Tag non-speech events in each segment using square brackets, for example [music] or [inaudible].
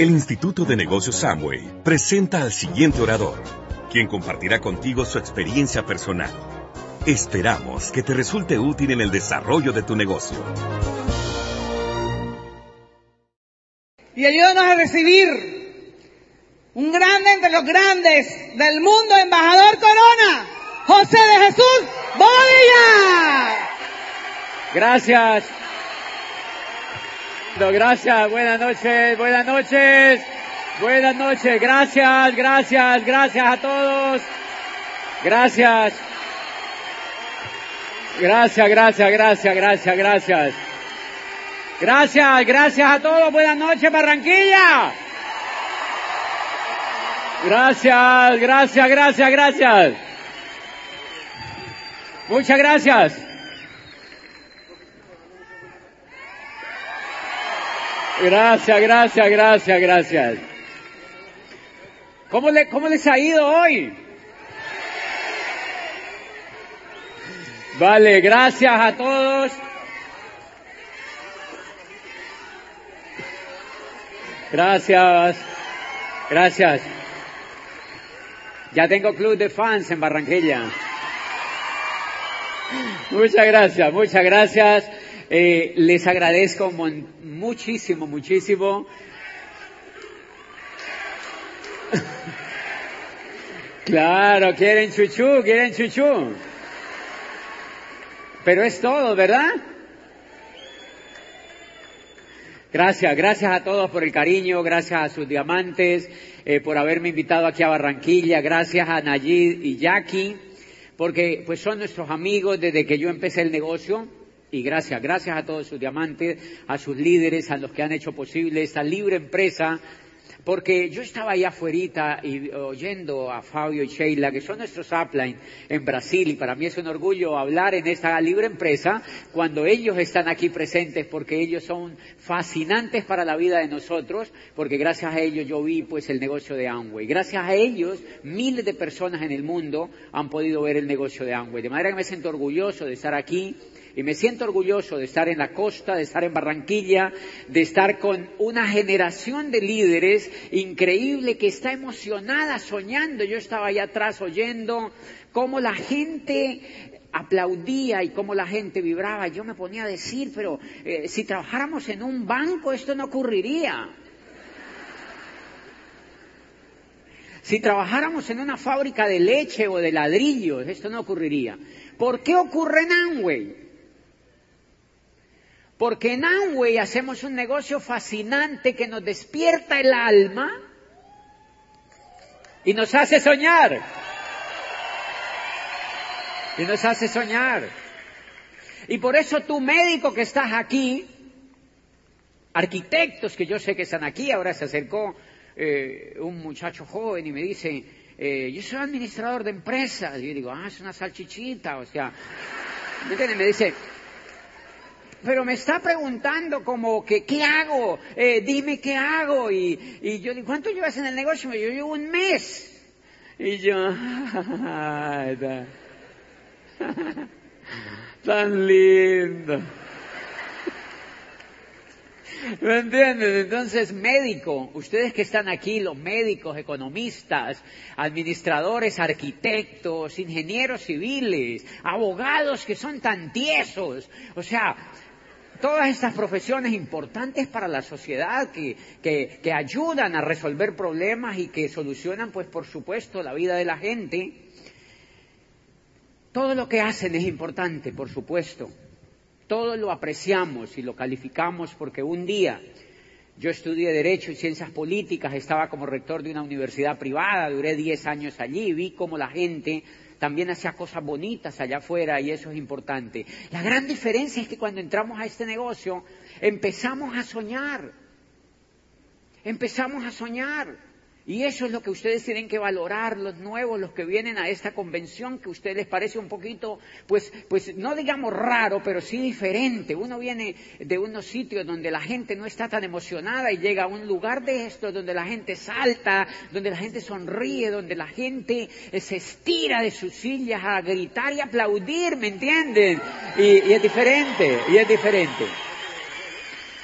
El Instituto de Negocios Samway presenta al siguiente orador, quien compartirá contigo su experiencia personal. Esperamos que te resulte útil en el desarrollo de tu negocio. Y ayúdanos a recibir un grande entre los grandes del mundo, embajador Corona, José de Jesús Bobadilla. Gracias. Gracias, buenas noches, buenas noches, buenas noches, gracias, gracias, gracias a todos. Gracias. Gracias, gracias, gracias, gracias, gracias. Gracias, gracias a todos. Buenas noches, Barranquilla. Gracias, gracias, gracias, gracias. Muchas gracias. Gracias, gracias, gracias, gracias. ¿Cómo, le, ¿Cómo les ha ido hoy? Vale, gracias a todos. Gracias, gracias. Ya tengo club de fans en Barranquilla. Muchas gracias, muchas gracias. Eh, les agradezco muchísimo, muchísimo. [laughs] claro, quieren chuchú, quieren chuchú. Pero es todo, ¿verdad? Gracias, gracias a todos por el cariño, gracias a sus diamantes, eh, por haberme invitado aquí a Barranquilla, gracias a Nayid y Jackie, porque pues son nuestros amigos desde que yo empecé el negocio. Y gracias, gracias a todos sus diamantes, a sus líderes, a los que han hecho posible esta libre empresa porque yo estaba ahí afuera y oyendo a Fabio y Sheila, que son nuestros upline en Brasil, y para mí es un orgullo hablar en esta libre empresa cuando ellos están aquí presentes, porque ellos son fascinantes para la vida de nosotros, porque gracias a ellos yo vi pues el negocio de Amway. Gracias a ellos, miles de personas en el mundo han podido ver el negocio de Amway. De manera que me siento orgulloso de estar aquí y me siento orgulloso de estar en la costa, de estar en Barranquilla, de estar con una generación de líderes increíble que está emocionada, soñando. Yo estaba allá atrás oyendo cómo la gente aplaudía y cómo la gente vibraba. Yo me ponía a decir, pero eh, si trabajáramos en un banco esto no ocurriría. Si trabajáramos en una fábrica de leche o de ladrillos, esto no ocurriría. ¿Por qué ocurre en Amway? Porque en Amway hacemos un negocio fascinante que nos despierta el alma y nos hace soñar. Y nos hace soñar. Y por eso tú médico que estás aquí, arquitectos que yo sé que están aquí, ahora se acercó eh, un muchacho joven y me dice, eh, yo soy administrador de empresas. Y yo digo, ah, es una salchichita, o sea, ¿me Me dice, pero me está preguntando como que, ¿qué hago? Eh, dime qué hago. Y, y yo digo, ¿cuánto llevas en el negocio? Yo llevo un mes. Y yo, [laughs] tan lindo. [laughs] ¿Me entiendes? Entonces, médico, ustedes que están aquí, los médicos, economistas, administradores, arquitectos, ingenieros civiles, abogados que son tan tiesos, o sea, todas estas profesiones importantes para la sociedad que, que, ayudan a resolver problemas y que solucionan, pues por supuesto, la vida de la gente. Todo lo que hacen es importante, por supuesto. Todo lo apreciamos y lo calificamos porque un día yo estudié Derecho y Ciencias Políticas, estaba como rector de una universidad privada, duré 10 años allí, vi cómo la gente también hacía cosas bonitas allá afuera y eso es importante. La gran diferencia es que cuando entramos a este negocio empezamos a soñar, empezamos a soñar. Y eso es lo que ustedes tienen que valorar, los nuevos, los que vienen a esta convención, que a ustedes les parece un poquito, pues, pues no digamos raro, pero sí diferente. Uno viene de unos sitios donde la gente no está tan emocionada y llega a un lugar de esto donde la gente salta, donde la gente sonríe, donde la gente eh, se estira de sus sillas a gritar y aplaudir, ¿me entienden? y es diferente, y es diferente.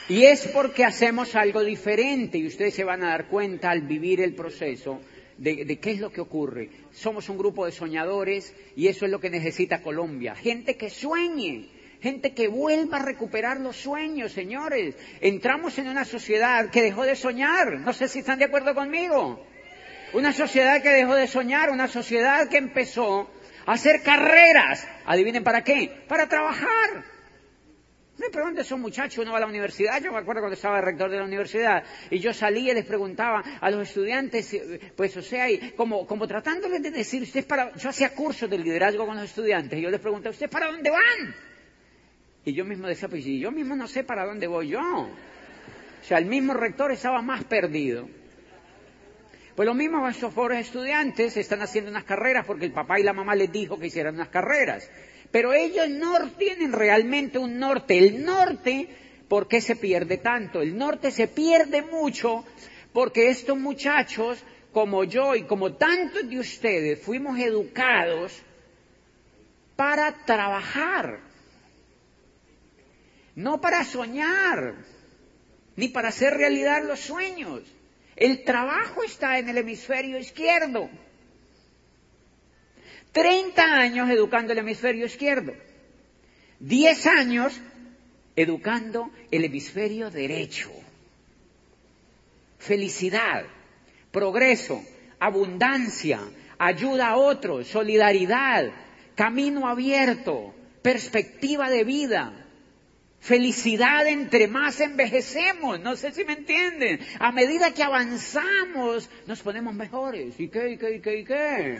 Y es porque hacemos algo diferente y ustedes se van a dar cuenta al vivir el proceso de, qué es lo que ocurre. Somos un grupo de soñadores y eso es lo que necesita Colombia. Gente que sueñe, gente que vuelva a recuperar los sueños, señores. Entramos en una sociedad que dejó de soñar. No sé si están de acuerdo conmigo. Una sociedad que dejó de soñar, una sociedad que empezó a hacer carreras. Adivinen para qué. Para trabajar. Me preguntan esos muchachos, uno va a la universidad, yo me acuerdo cuando estaba rector de la universidad, y yo salía y les preguntaba a los estudiantes, eh, pues o sea, como, como tratándoles de decir, usted para, yo hacía cursos de liderazgo con los estudiantes, y yo les preguntaba, ¿usted para dónde van? Y yo mismo decía, pues yo mismo no sé para dónde voy yo. O sea, el mismo rector estaba más perdido. Pues lo mismo estos pobres estudiantes están haciendo unas carreras porque el papá y la mamá les dijo que hicieran unas carreras. Pero ellos no tienen realmente un norte. El norte, ¿por qué se pierde tanto? El norte se pierde mucho porque estos muchachos, como yo y como tantos de ustedes, fuimos educados para trabajar, no para soñar, ni para hacer realidad los sueños. El trabajo está en el hemisferio izquierdo. 30 años educando el hemisferio izquierdo, 10 años educando el hemisferio derecho. Felicidad, progreso, abundancia, ayuda a otros, solidaridad, camino abierto, perspectiva de vida, Felicidad entre más envejecemos, no sé si me entienden. A medida que avanzamos, nos ponemos mejores. ¿Y qué, y qué, y qué, y qué?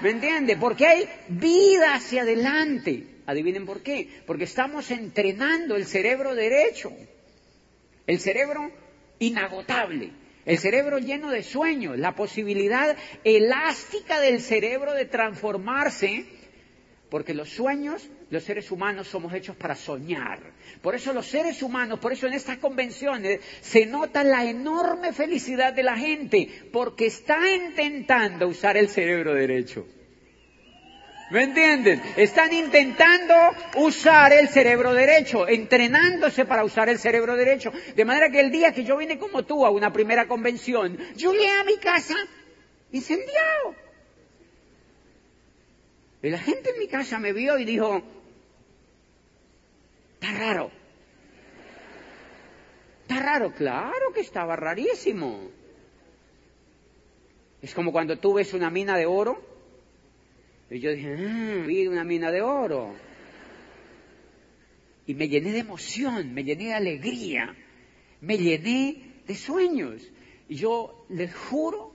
¿Me entiende? Porque hay vida hacia adelante. Adivinen por qué. Porque estamos entrenando el cerebro derecho. El cerebro inagotable. El cerebro lleno de sueños. La posibilidad elástica del cerebro de transformarse. Porque los sueños, los seres humanos somos hechos para soñar. Por eso los seres humanos, por eso en estas convenciones se nota la enorme felicidad de la gente, porque está intentando usar el cerebro derecho. ¿Me entienden? Están intentando usar el cerebro derecho, entrenándose para usar el cerebro derecho. De manera que el día que yo vine como tú a una primera convención, yo llegué a mi casa incendiado. Y la gente en mi casa me vio y dijo, Está raro. Está raro, claro que estaba rarísimo. Es como cuando tú ves una mina de oro. Y yo dije, ah, vi una mina de oro. Y me llené de emoción, me llené de alegría, me llené de sueños. Y yo les juro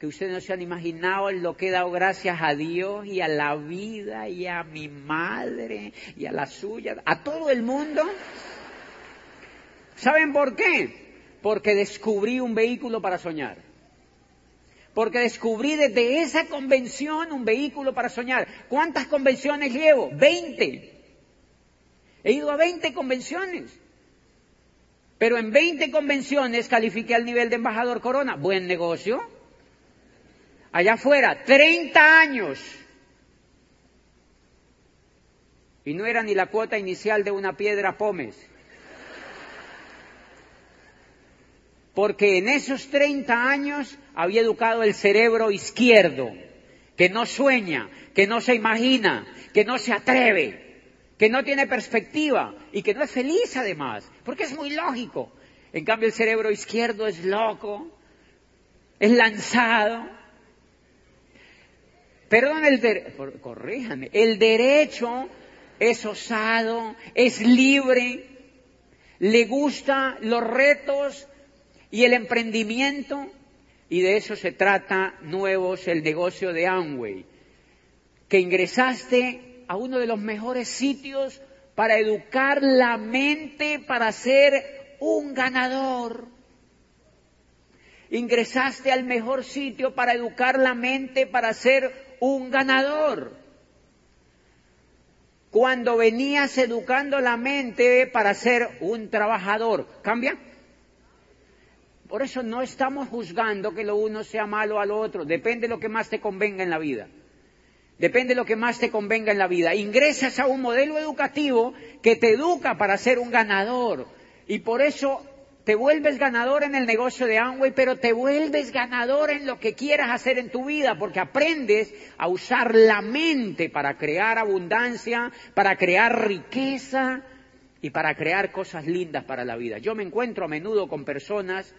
que ustedes no se han imaginado lo que he dado gracias a Dios y a la vida y a mi madre y a la suya, a todo el mundo. ¿Saben por qué? Porque descubrí un vehículo para soñar. Porque descubrí desde esa convención un vehículo para soñar. ¿Cuántas convenciones llevo? Veinte. He ido a veinte convenciones. Pero en veinte convenciones califiqué al nivel de embajador corona. Buen negocio allá afuera, 30 años. Y no era ni la cuota inicial de una piedra pómez. Porque en esos 30 años había educado el cerebro izquierdo, que no sueña, que no se imagina, que no se atreve, que no tiene perspectiva y que no es feliz además, porque es muy lógico. En cambio el cerebro izquierdo es loco, es lanzado, Perdón, el corríjame, el derecho es osado, es libre, le gusta los retos y el emprendimiento, y de eso se trata nuevos el negocio de Amway, que ingresaste a uno de los mejores sitios para educar la mente para ser un ganador. Ingresaste al mejor sitio para educar la mente, para ser un ganador. Cuando venías educando la mente para ser un trabajador, ¿cambia? Por eso no estamos juzgando que lo uno sea malo al otro, depende de lo que más te convenga en la vida. Depende de lo que más te convenga en la vida. Ingresas a un modelo educativo que te educa para ser un ganador, Y por eso te vuelves ganador en el negocio de Amway, pero te vuelves ganador en lo que quieras hacer en tu vida, porque aprendes a usar la mente para crear abundancia, para crear riqueza y para crear cosas lindas para la vida. Yo me encuentro a menudo con personas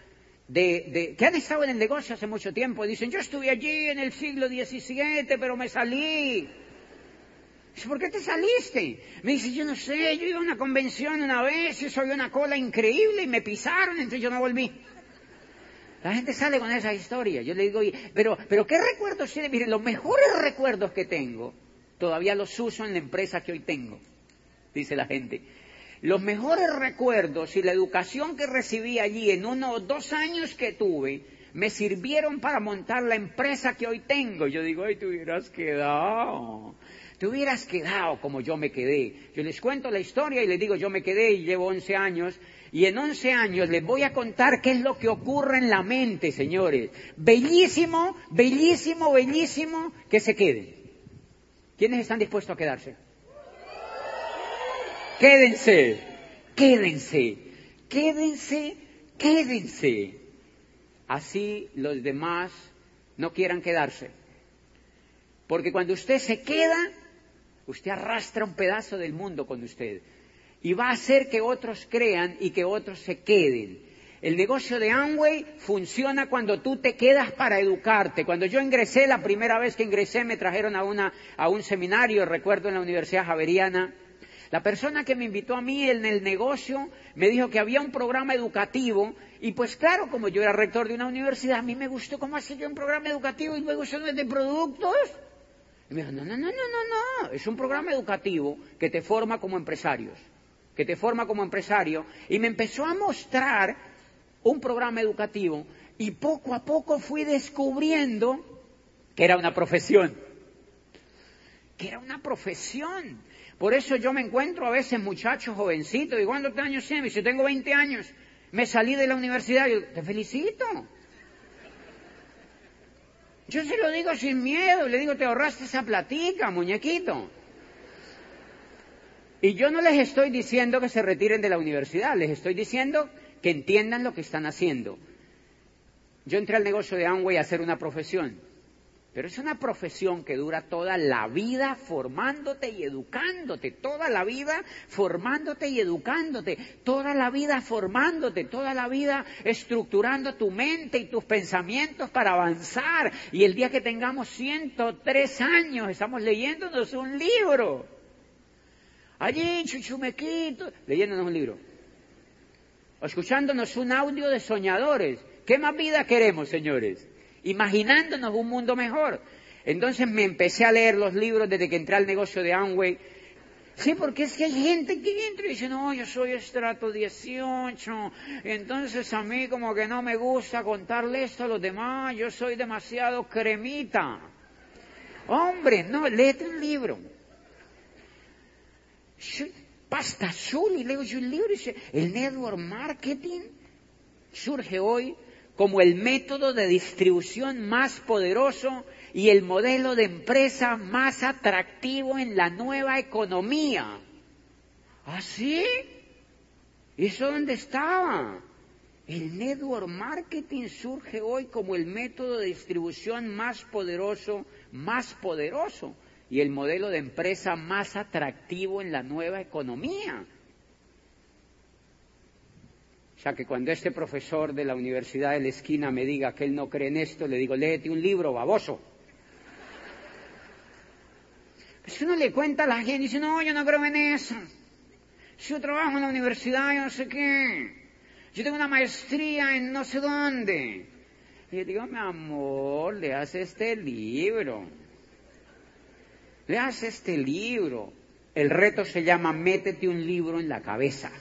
de, que han estado en el negocio hace mucho tiempo. Dicen, yo estuve allí en el siglo XVII, pero me salí. ¿Por qué te saliste? Me dice, yo no sé, yo iba a una convención una vez y soy una cola increíble y me pisaron, entonces yo no volví. La gente sale con esa historia. Yo le digo, pero, pero ¿qué recuerdos tiene? Miren, los mejores recuerdos que tengo, todavía los uso en la empresa que hoy tengo, dice la gente. Los mejores recuerdos y la educación que recibí allí en uno o dos años que tuve, me sirvieron para montar la empresa que hoy tengo. Yo digo, ay, te hubieras quedado te hubieras quedado como yo me quedé. Yo les cuento la historia y les digo, yo me quedé y llevo 11 años. Y en 11 años les voy a contar qué es lo que ocurre en la mente, señores. Bellísimo, bellísimo, bellísimo que se queden. ¿Quiénes están dispuestos a quedarse? Quédense, quédense, quédense, quédense. Así los demás no quieran quedarse. Porque cuando usted se queda, Usted arrastra un pedazo del mundo con usted y va a hacer que otros crean y que otros se queden. El negocio de Amway funciona cuando tú te quedas para educarte. Cuando yo ingresé, la primera vez que ingresé, me trajeron a, una, a un seminario, recuerdo, en la Universidad Javeriana. La persona que me invitó a mí en el negocio me dijo que había un programa educativo y pues claro, como yo era rector de una universidad, a mí me gustó cómo hace yo un programa educativo y luego eso no es de productos. Y me dijo, no, no, no, no, no, no, es un programa educativo que te forma como empresarios, que te forma como empresario. Y me empezó a mostrar un programa educativo y poco a poco fui descubriendo que era una profesión, que era una profesión. Por eso yo me encuentro a veces muchachos jovencitos, y ¿cuántos años tienes? Si tengo 20 años, me salí de la universidad, yo, te felicito. Yo se lo digo sin miedo, le digo, te ahorraste esa platica, muñequito. Y yo no les estoy diciendo que se retiren de la universidad, les estoy diciendo que entiendan lo que están haciendo. Yo entré al negocio de Amway a hacer una profesión. Pero es una profesión que dura toda la vida formándote y educándote, toda la vida formándote y educándote, toda la vida formándote, toda la vida estructurando tu mente y tus pensamientos para avanzar. Y el día que tengamos 103 años, estamos leyéndonos un libro. Allí, chuchumequito, leyéndonos un libro. O escuchándonos un audio de soñadores. ¿Qué más vida queremos, señores? Imaginándonos un mundo mejor. Entonces me empecé a leer los libros desde que entré al negocio de Amway. Sí, porque es que hay gente que entra y dice, no, yo soy estrato 18, entonces a mí como que no me gusta contarle esto a los demás, yo soy demasiado cremita. Hombre, no, léete un libro. Pasta azul y leo yo un libro y dice, el network marketing surge hoy como el método de distribución más poderoso y el modelo de empresa más atractivo en la nueva economía. ¿Así? ¿Ah, ¿Y eso dónde estaba? El network marketing surge hoy como el método de distribución más poderoso, más poderoso, y el modelo de empresa más atractivo en la nueva economía. Sea que cuando este profesor de la Universidad de la Esquina me diga que él no cree en esto, le digo, léete un libro, baboso. Pues uno le cuenta a la gente dice, no, yo no creo en eso. Yo trabajo en la universidad, yo no sé qué. Yo tengo una maestría en no sé dónde. Y yo digo, mi amor, le hace este libro. Le hace este libro. El reto se llama Métete un libro en la cabeza.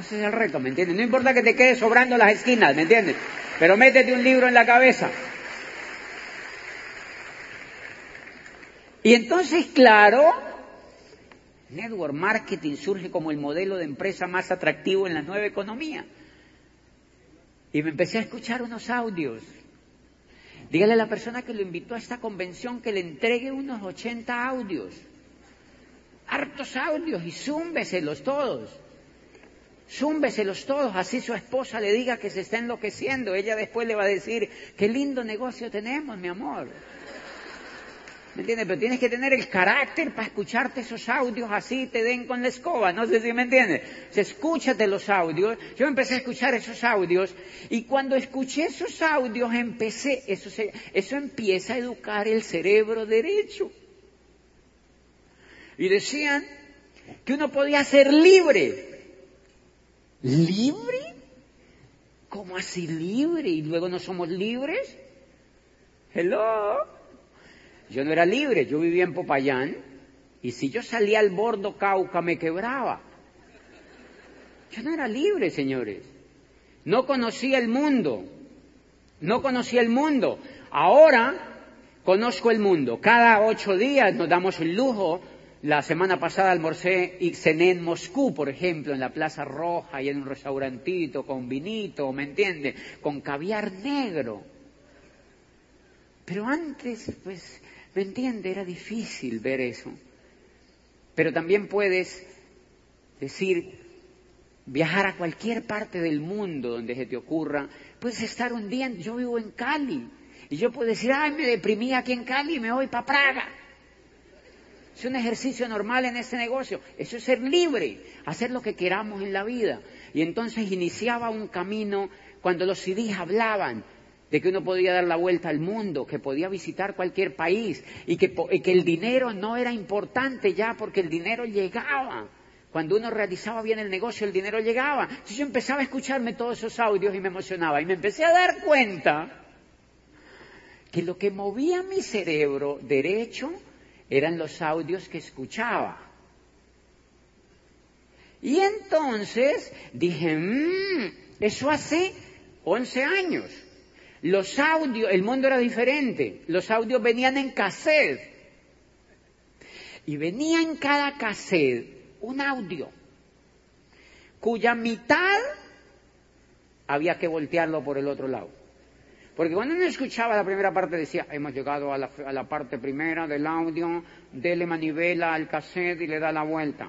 Ese es el reto, ¿me entiendes? No importa que te quede sobrando las esquinas, ¿me entiendes? Pero métete un libro en la cabeza. Y entonces, claro, Network Marketing surge como el modelo de empresa más atractivo en la nueva economía. Y me empecé a escuchar unos audios. Dígale a la persona que lo invitó a esta convención que le entregue unos 80 audios. Hartos audios y zúmbeselos todos. Zúmbeselos todos, así su esposa le diga que se está enloqueciendo. Ella después le va a decir, qué lindo negocio tenemos, mi amor. ¿Me entiendes? Pero tienes que tener el carácter para escucharte esos audios así te den con la escoba. No sé si me entiendes. Escúchate los audios. Yo empecé a escuchar esos audios y cuando escuché esos audios empecé, eso empieza a educar el cerebro derecho. Y decían que uno podía ser libre. ¿Libre? ¿Cómo así libre? ¿Y luego no somos libres? Hello. Yo no era libre, yo vivía en Popayán y si yo salía al bordo Cauca me quebraba. Yo no era libre, señores. No conocía el mundo. No conocía el mundo. Ahora conozco el mundo. Cada ocho días nos damos el lujo. La semana pasada almorcé y cené en Moscú, por ejemplo, en la Plaza Roja y en un restaurantito con vinito, ¿me entiende? Con caviar negro. Pero antes, pues, ¿Me entiende? Era difícil ver eso. Pero también puedes decir, viajar a cualquier parte del mundo donde se te ocurra. Puedes estar un día, yo vivo en Cali, y yo puedo decir, ay, me deprimí aquí en Cali y me voy para Praga. Es un ejercicio normal en este negocio. Eso es ser libre, hacer lo que queramos en la vida. Y entonces iniciaba un camino cuando los CDs hablaban de que uno podía dar la vuelta al mundo, que podía visitar cualquier país y que, el dinero no era importante ya porque el dinero llegaba. Cuando uno realizaba bien el negocio, el dinero llegaba. Entonces yo empezaba a escucharme todos esos audios y me emocionaba. Y me empecé a dar cuenta que lo que movía mi cerebro derecho eran los audios que escuchaba. Y entonces dije, mmm, eso hace 11 años. Los audios, el mundo era diferente. Los audios venían en cassette. Y venía en cada cassette un audio cuya mitad había que voltearlo por el otro lado. Porque cuando uno escuchaba la primera parte decía, hemos llegado a la, a la parte primera del audio, dele manivela al cassette y le da la vuelta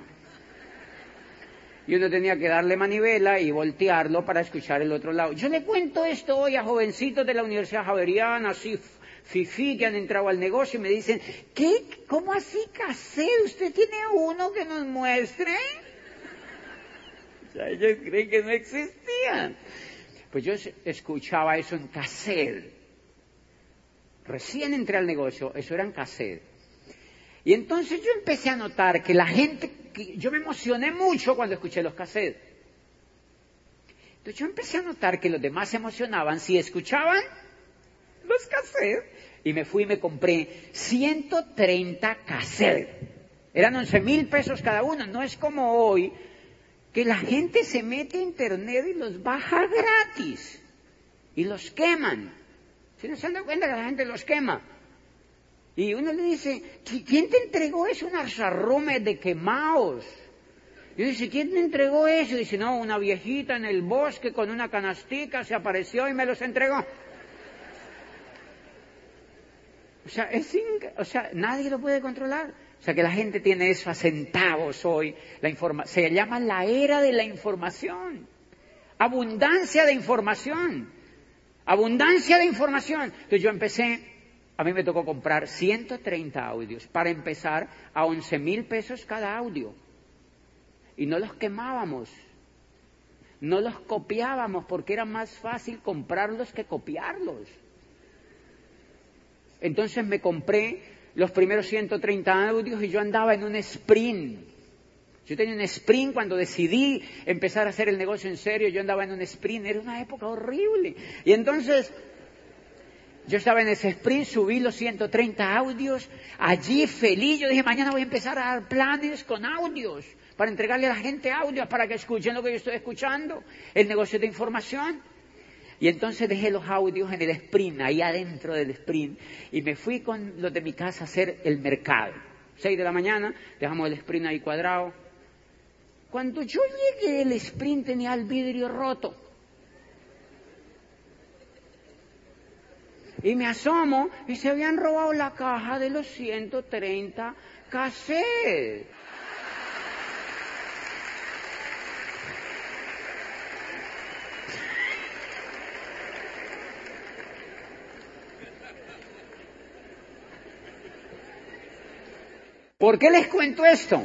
y uno tenía que darle manivela y voltearlo para escuchar el otro lado. Yo le cuento esto hoy a jovencitos de la Universidad Javeriana, así fifi que han entrado al negocio y me dicen, ¿qué? ¿Cómo así casé? ¿Usted tiene uno que nos muestre? O sea, ellos creen que no existían. Pues yo escuchaba eso en cassette. Recién entré al negocio, eso era en cassette. Y entonces yo empecé a notar que la gente yo me emocioné mucho cuando escuché los cassettes. Entonces yo empecé a notar que los demás se emocionaban si escuchaban los cassettes. Y me fui y me compré 130 cassettes. Eran 11 mil pesos cada uno. No es como hoy que la gente se mete a internet y los baja gratis. Y los queman. ¿Se nos han dado cuenta que la gente los quema? Y uno le dice, ¿quién te entregó eso? Un arzarrume de quemaos. Y dice, ¿quién te entregó eso? Y dice, no, una viejita en el bosque con una canastica se apareció y me los entregó. O sea, es o sea, nadie lo puede controlar. O sea, que la gente tiene eso a centavos hoy. La se llama la era de la información. Abundancia de información. Abundancia de información. Entonces yo empecé a mí me tocó comprar 130 audios para empezar a 11 mil pesos cada audio. Y no los quemábamos, no los copiábamos porque era más fácil comprarlos que copiarlos. Entonces me compré los primeros 130 audios y yo andaba en un sprint. Yo tenía un sprint cuando decidí empezar a hacer el negocio en serio, yo andaba en un sprint, era una época horrible. Y entonces yo estaba en ese sprint, subí los 130 audios, allí feliz. Yo dije, mañana voy a empezar a dar planes con audios, para entregarle a la gente audios, para que escuchen lo que yo estoy escuchando, el negocio de información. Y entonces dejé los audios en el sprint, ahí adentro del sprint, y me fui con los de mi casa a hacer el mercado. Seis de la mañana, dejamos el sprint ahí cuadrado. Cuando yo llegué, el sprint tenía el vidrio roto. Y me asomo y se habían robado la caja de los 130 cassettes. ¿Por qué les cuento esto?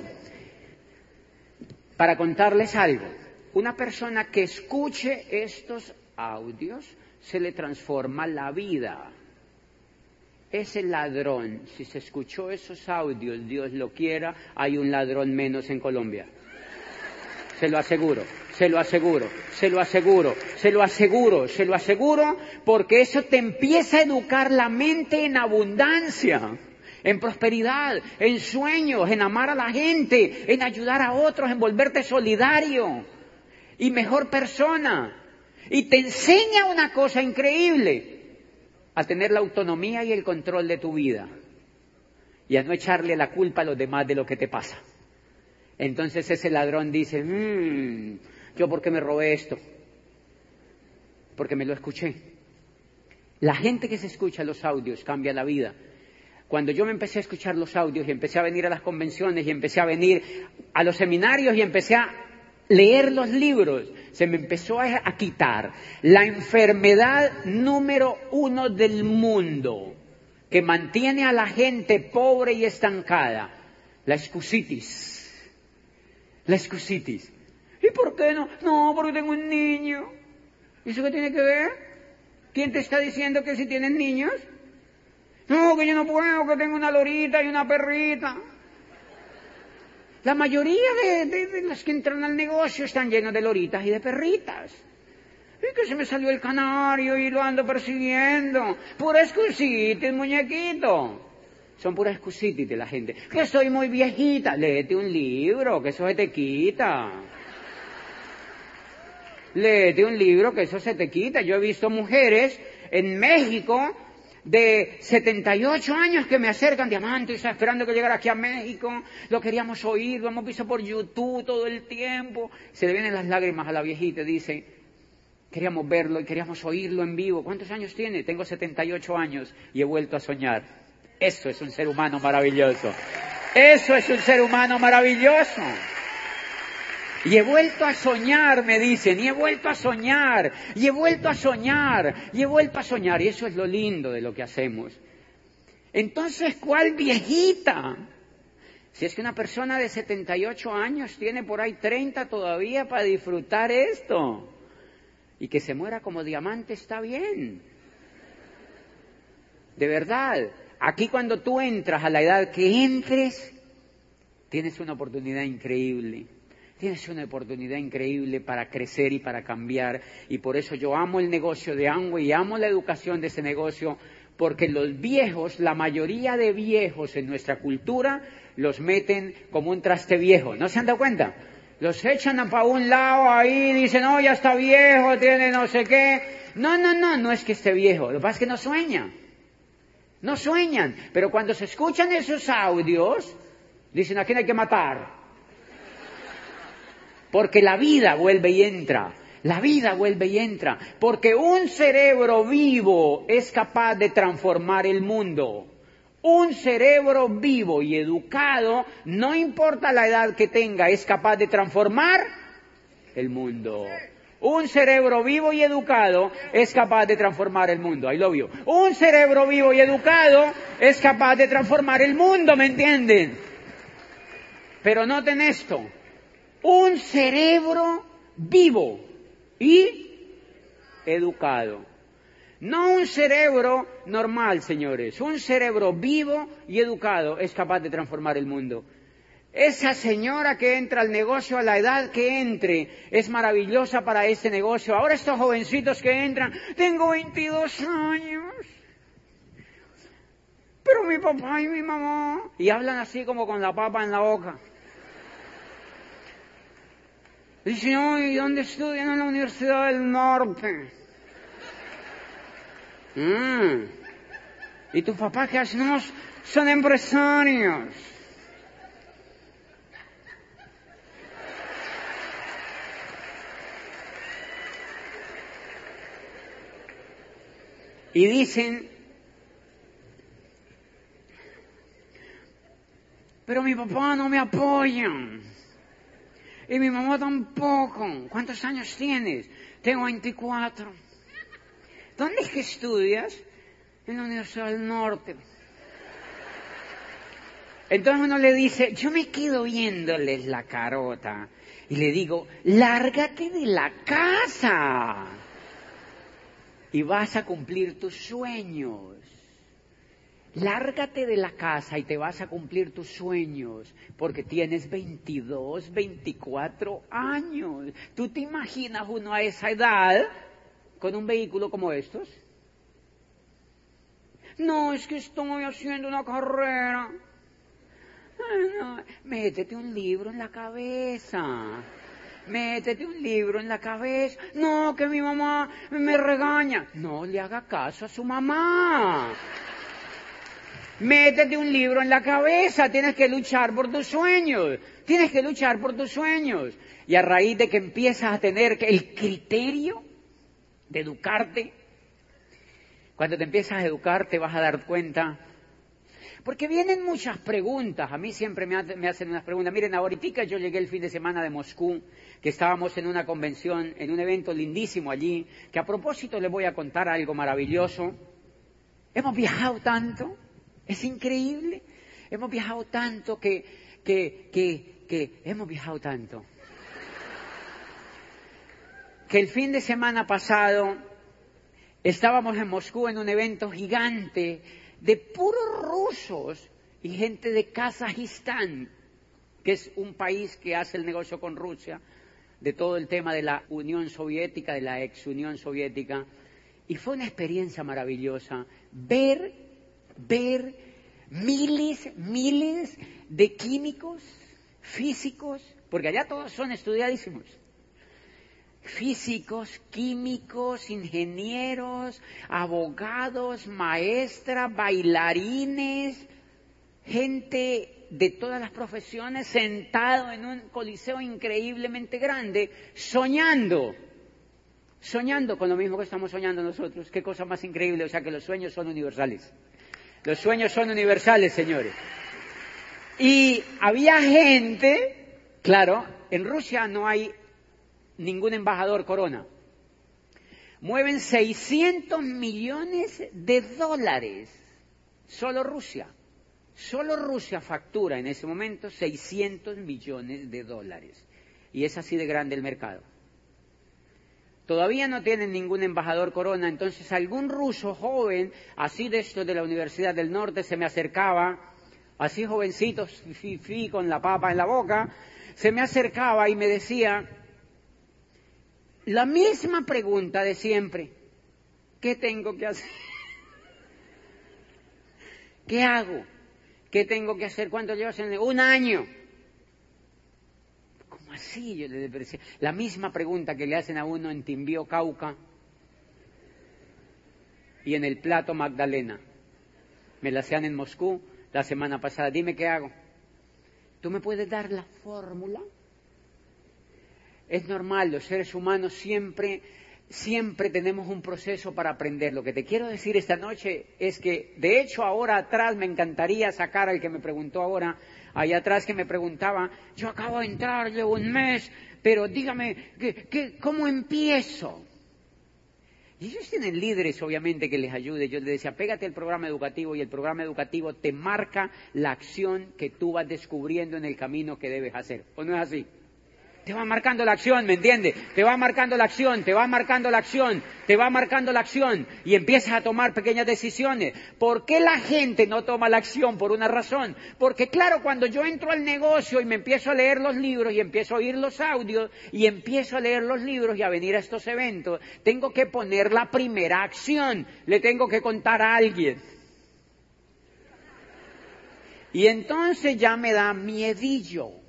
Para contarles algo. Una persona que escuche estos audios se le transforma la vida. Ese ladrón, si se escuchó esos audios, Dios lo quiera, hay un ladrón menos en Colombia. Se lo aseguro, se lo aseguro, se lo aseguro, se lo aseguro, se lo aseguro, porque eso te empieza a educar la mente en abundancia en prosperidad, en sueños, en amar a la gente, en ayudar a otros, en volverte solidario y mejor persona. Y te enseña una cosa increíble, a tener la autonomía y el control de tu vida y a no echarle la culpa a los demás de lo que te pasa. Entonces ese ladrón dice, mmm, yo por qué me robé esto, porque me lo escuché. La gente que se escucha los audios cambia la vida. Cuando yo me empecé a escuchar los audios y empecé a venir a las convenciones y empecé a venir a los seminarios y empecé a leer los libros, se me empezó a, quitar la enfermedad número uno del mundo que mantiene a la gente pobre y estancada, la excusitis. La excusitis. ¿Y por qué no? No, porque tengo un niño. ¿Y eso qué tiene que ver? ¿Quién te está diciendo que si tienen niños? No, que yo no puedo, que tengo una lorita y una perrita. La mayoría de, los que entran al negocio están llenos de loritas y de perritas. Y que se me salió el canario y lo ando persiguiendo. Pura excusitis, muñequito. Son puras excusitis de la gente. Que soy muy viejita. Léete un libro, que eso se te quita. Léete un libro, que eso se te quita. Yo he visto mujeres en México de 78 años que me acercan diamantes, esperando que llegara aquí a México, lo queríamos oír, lo hemos visto por YouTube todo el tiempo. Se le vienen las lágrimas a la viejita dice, queríamos verlo y queríamos oírlo en vivo. ¿Cuántos años tiene? Tengo 78 años y he vuelto a soñar. Eso es un ser humano maravilloso. Eso es un ser humano maravilloso. Y he vuelto a soñar, me dicen, y he vuelto a soñar, y he vuelto a soñar, y he vuelto a soñar. Y eso es lo lindo de lo que hacemos. Entonces, ¿cuál viejita? Si es que una persona de 78 años tiene por ahí 30 todavía para disfrutar esto. Y que se muera como diamante está bien. De verdad, aquí cuando tú entras a la edad que entres, tienes una oportunidad increíble. Tienes una oportunidad increíble para crecer y para cambiar. Y por eso yo amo el negocio de Amway y amo la educación de ese negocio, porque los viejos, la mayoría de viejos en nuestra cultura, los meten como un traste viejo. ¿No se han dado cuenta? Los echan para un lado ahí, dicen, no, ya está viejo, tiene no sé qué. No, no, no, no es que esté viejo, lo que pasa es que no sueña. No sueñan, pero cuando se escuchan esos audios, dicen, ¿a quién hay que matar? Porque la vida vuelve y entra. La vida vuelve y entra. Porque un cerebro vivo es capaz de transformar el mundo. Un cerebro vivo y educado, no importa la edad que tenga, es capaz de transformar el mundo. Un cerebro vivo y educado es capaz de transformar el mundo. I love you. Un cerebro vivo y educado es capaz de transformar el mundo, ¿me entienden? Pero noten esto un cerebro vivo y educado. No un cerebro normal, señores. Un cerebro vivo y educado es capaz de transformar el mundo. Esa señora que entra al negocio a la edad que entre es maravillosa para ese negocio. Ahora estos jovencitos que entran, tengo 22 años. Pero mi papá y mi mamá. Y hablan así como con la papa en la boca. Dice, ¿y dónde estudian? En la Universidad del Norte. Mm. ¿Y tu papá qué hace? No, son empresarios. Y dicen, pero mi papá no me apoya. Y mi mamá tampoco. ¿Cuántos años tienes? Tengo 24. ¿Dónde es que estudias? En la Universidad del Norte. Entonces uno le dice, yo me quedo viéndoles la carota y le digo, lárgate de la casa y vas a cumplir tus sueños. Lárgate de la casa y te vas a cumplir tus sueños, porque tienes 22, 24 años. ¿Tú te imaginas uno a esa edad con un vehículo como estos? No, es que estoy haciendo una carrera. métete un libro en la cabeza. Métete un libro en la cabeza. No, que mi mamá me regaña. No le haga caso a su mamá. Métete un libro en la cabeza, tienes que luchar por tus sueños, tienes que luchar por tus sueños. Y a raíz de que empiezas a tener el criterio de educarte, cuando te empiezas a educar te vas a dar cuenta, porque vienen muchas preguntas, a mí siempre me, hacen unas preguntas. Miren, ahorita yo llegué el fin de semana de Moscú, que estábamos en una convención, en un evento lindísimo allí, que a propósito les voy a contar algo maravilloso. Hemos viajado tanto, es increíble. Hemos viajado tanto que, que, que, que hemos viajado tanto. Que el fin de semana pasado estábamos en Moscú en un evento gigante de puros rusos y gente de Kazajistán, que es un país que hace el negocio con Rusia, de todo el tema de la Unión Soviética, de la ex Unión Soviética. Y fue una experiencia maravillosa ver ver miles, miles de químicos, físicos, porque allá todos son estudiadísimos. Físicos, químicos, ingenieros, abogados, maestras, bailarines, gente de todas las profesiones sentado en un coliseo increíblemente grande, soñando, soñando con lo mismo que estamos soñando nosotros. Qué cosa más increíble, o sea que los sueños son universales. Los sueños son universales, señores. Y había gente, claro, en Rusia no hay ningún embajador corona. Mueven 600 millones de dólares. Solo Rusia. Solo Rusia factura en ese momento 600 millones de dólares. Y es así de grande el mercado. Todavía no tienen ningún embajador corona, entonces algún ruso joven, así de esto de la Universidad del Norte, se me acercaba, así jovencito, fi, con la papa en la boca, se me acercaba y me decía la misma pregunta de siempre, ¿qué tengo que hacer? [laughs] ¿Qué hago? ¿Qué tengo que hacer? ¿Cuánto llevas en el... Un año. Sí, yo le la misma pregunta que le hacen a uno en Timbío, Cauca, y en el plato Magdalena. Me la hacían en Moscú la semana pasada. Dime qué hago. ¿Tú me puedes dar la fórmula? Es normal, los seres humanos siempre, siempre tenemos un proceso para aprender. Lo que te quiero decir esta noche es que, de hecho, ahora atrás me encantaría sacar al que me preguntó ahora, allá atrás que me preguntaba, yo acabo de entrar, llevo un mes, pero dígame, ¿qué, cómo empiezo? Y ellos tienen líderes, obviamente, que les ayude. Yo les decía, pégate al programa educativo y el programa educativo te marca la acción que tú vas descubriendo en el camino que debes hacer. ¿O no es así? Te va marcando la acción, ¿me entiendes? Te va marcando la acción, te va marcando la acción, te va marcando la acción y empiezas a tomar pequeñas decisiones. ¿Por qué la gente no toma la acción? Por una razón. Porque claro, cuando yo entro al negocio y me empiezo a leer los libros y empiezo a oír los audios y empiezo a leer los libros y a venir a estos eventos, tengo que poner la primera acción. Le tengo que contar a alguien. Y entonces ya me da miedillo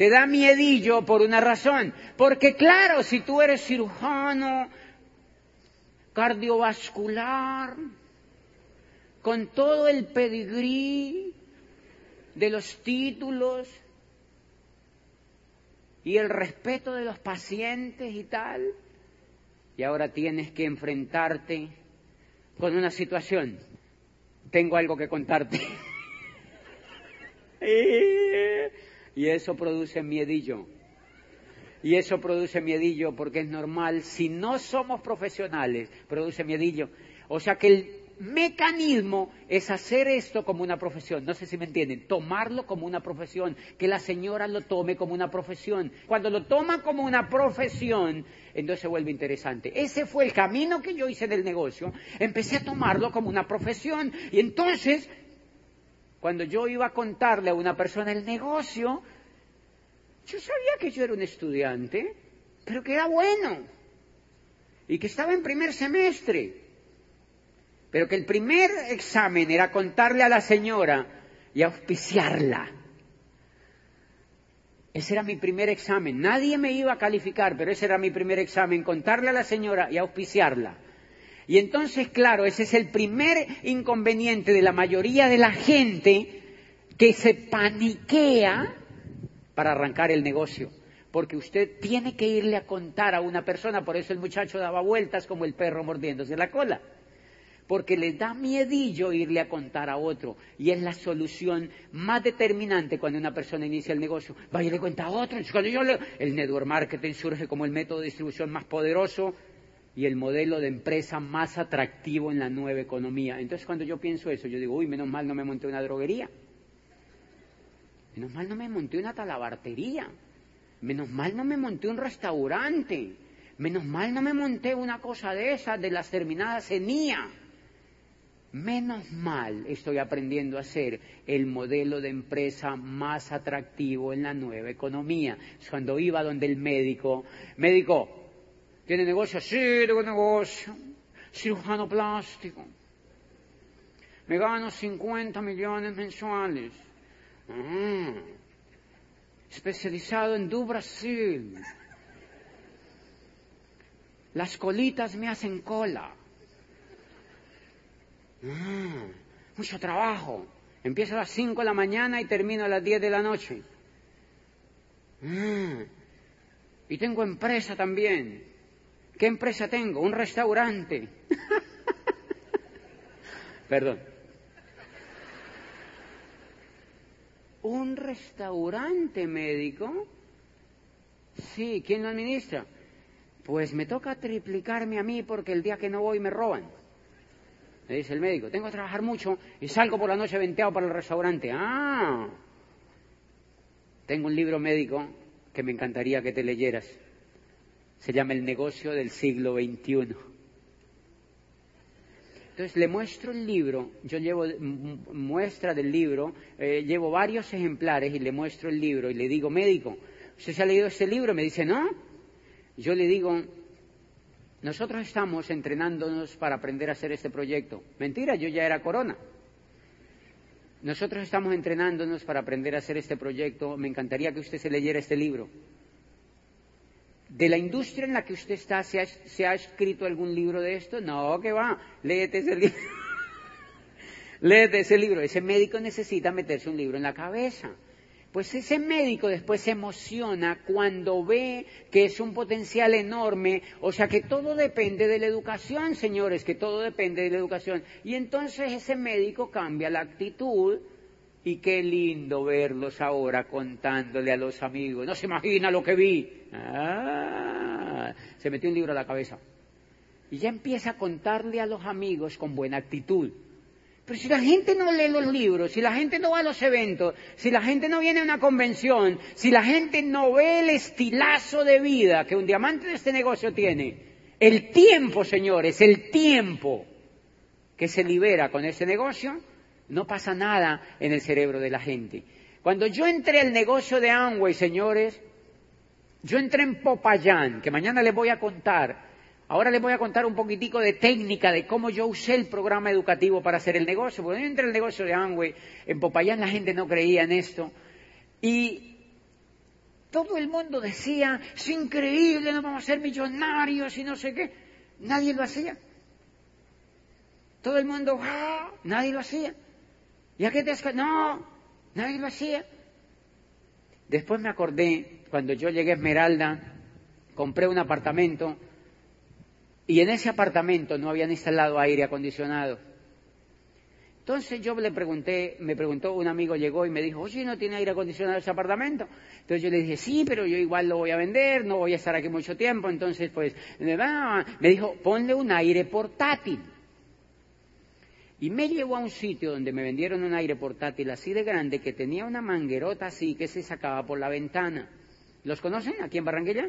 te da miedillo por una razón. Porque claro, si tú eres cirujano, cardiovascular, con todo el pedigrí de los títulos y el respeto de los pacientes y tal, y ahora tienes que enfrentarte con una situación. Tengo algo que contarte. [laughs] [laughs] Y eso produce miedillo. Y eso produce miedillo porque es normal. Si no somos profesionales, produce miedillo. O sea que mecanismo es hacer esto como una profesión. No sé si me entienden. Tomarlo como una profesión. Que la señora lo tome como una profesión. Cuando lo toma como una profesión, entonces se vuelve interesante. Ese fue el camino que yo hice del negocio. Empecé a tomarlo como una profesión. Y entonces, cuando yo iba a contarle a una persona el negocio, yo sabía que yo era un estudiante, pero que era bueno. Y que estaba en primer semestre pero que el primer examen era contarle a la señora y auspiciarla. Ese era mi primer examen. Nadie me iba a calificar, pero ese era mi primer examen, contarle a la señora y auspiciarla. Y entonces, claro, ese es el primer inconveniente de la mayoría de la gente que se paniquea para arrancar el negocio. Porque usted tiene que irle a contar a una persona, por eso el muchacho daba vueltas como el perro mordiéndose la cola porque les da miedillo irle a contar a otro. Y es la solución más determinante cuando una persona inicia el negocio. Vaya y le cuenta a otro. Cuando yo El network marketing surge como el método de distribución más poderoso y el modelo de empresa más atractivo en la nueva economía. Entonces cuando yo pienso eso, yo digo, uy, menos mal no me monté una droguería. Menos mal no me monté una talabartería. Menos mal no me monté un restaurante. Menos mal no me monté una cosa de esas de las terminadas en Menos mal estoy aprendiendo a ser el modelo de empresa más atractivo en la nueva economía. Cuando iba donde el médico, médico, ¿tiene negocio? Sí, tengo negocio. Cirujano plástico. Me gano 50 millones mensuales. Ah. especializado en Du Brasil. Las colitas me hacen cola. Mm, mucho trabajo. Empiezo a las 5 de la mañana y termino a las 10 de la noche. Mm, y tengo empresa también. ¿Qué empresa tengo? Un restaurante. [laughs] Perdón. ¿Un restaurante médico? Sí, ¿quién lo administra? Pues me toca triplicarme a mí porque el día que no voy me roban. Me dice el médico, tengo que trabajar mucho y salgo por la noche venteado para el restaurante. Ah, tengo un libro médico que me encantaría que te leyeras. Se llama El negocio del siglo XXI. Entonces le muestro el libro, yo llevo muestra del libro, eh, llevo varios ejemplares y le muestro el libro y le digo, médico, ¿usted se ha leído este libro? Me dice, no. Yo le digo, nosotros estamos entrenándonos para aprender a hacer este proyecto. Mentira, yo ya era corona. Nosotros estamos entrenándonos para aprender a hacer este proyecto. Me encantaría que usted se leyera este libro. ¿De la industria en la que usted está se ha, escrito algún libro de esto? No, que va, léete ese libro. [laughs] léete ese libro. Ese médico necesita meterse un libro en la cabeza. Pues ese médico después se emociona cuando ve que es un potencial enorme, o sea que todo depende de la educación, señores, que todo depende de la educación. Y entonces ese médico cambia la actitud y qué lindo verlos ahora contándole a los amigos. No se imagina lo que vi. Ah, se metió un libro a la cabeza. Y ya empieza a contarle a los amigos con buena actitud. Pero si la gente no lee los libros, si la gente no va a los eventos, si la gente no viene a una convención, si la gente no ve el estilazo de vida que un diamante de este negocio tiene, el tiempo, señores, el tiempo que se libera con ese negocio, no pasa nada en el cerebro de la gente. Cuando yo entré al negocio de Amway, señores, yo entré en Popayán, que mañana les voy a contar Ahora les voy a contar un poquitico de técnica de cómo yo usé el programa educativo para hacer el negocio. Porque yo entré el negocio de Amway, en Popayán la gente no creía en esto. Y todo el mundo decía, es increíble, no vamos a ser millonarios y no sé qué. Nadie lo hacía. Todo el mundo, ¡ah! nadie lo hacía. ¿Y a qué te No, nadie lo hacía. Después me acordé, cuando yo llegué a Esmeralda, compré un apartamento y en ese apartamento no habían instalado aire acondicionado. Entonces yo le pregunté, me preguntó, un amigo llegó y me dijo, oye, ¿no tiene aire acondicionado ese apartamento? Entonces yo le dije, sí, pero yo igual lo voy a vender, no voy a estar aquí mucho tiempo, entonces pues me dijo, ponle un aire portátil. Y me llevó a un sitio donde me vendieron un aire portátil así de grande que tenía una manguerota así que se sacaba por la ventana. ¿Los conocen aquí en Barranquilla?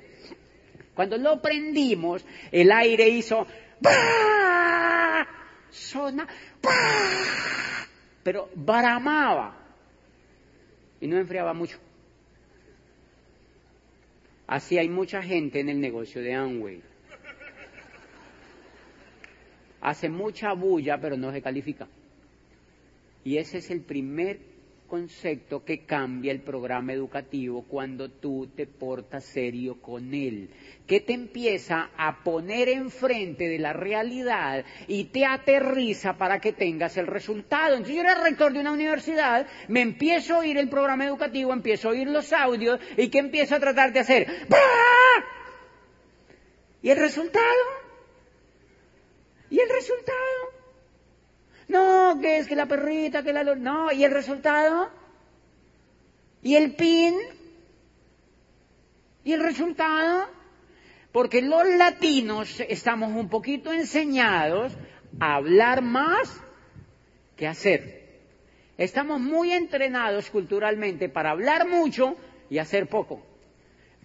Cuando lo prendimos, el aire hizo ¡Bah! Zona pero baramaba y no enfriaba mucho. Así hay mucha gente en el negocio de Amway. Hace mucha bulla, pero no se califica. Y ese es el primer concepto que cambia el programa educativo cuando tú te portas serio con él, que te empieza a poner enfrente de la realidad y te aterriza para que tengas el resultado. Entonces yo era rector de una universidad, me empiezo a oír el programa educativo, empiezo a oír los audios y que empiezo a tratar de hacer. ¿Y el resultado? ¿Y el resultado? No, que es que la perrita, que la... No, ¿y el resultado? ¿Y el pin? ¿Y el resultado? Porque los latinos estamos un poquito enseñados a hablar más que hacer. Estamos muy entrenados culturalmente para hablar mucho y hacer poco.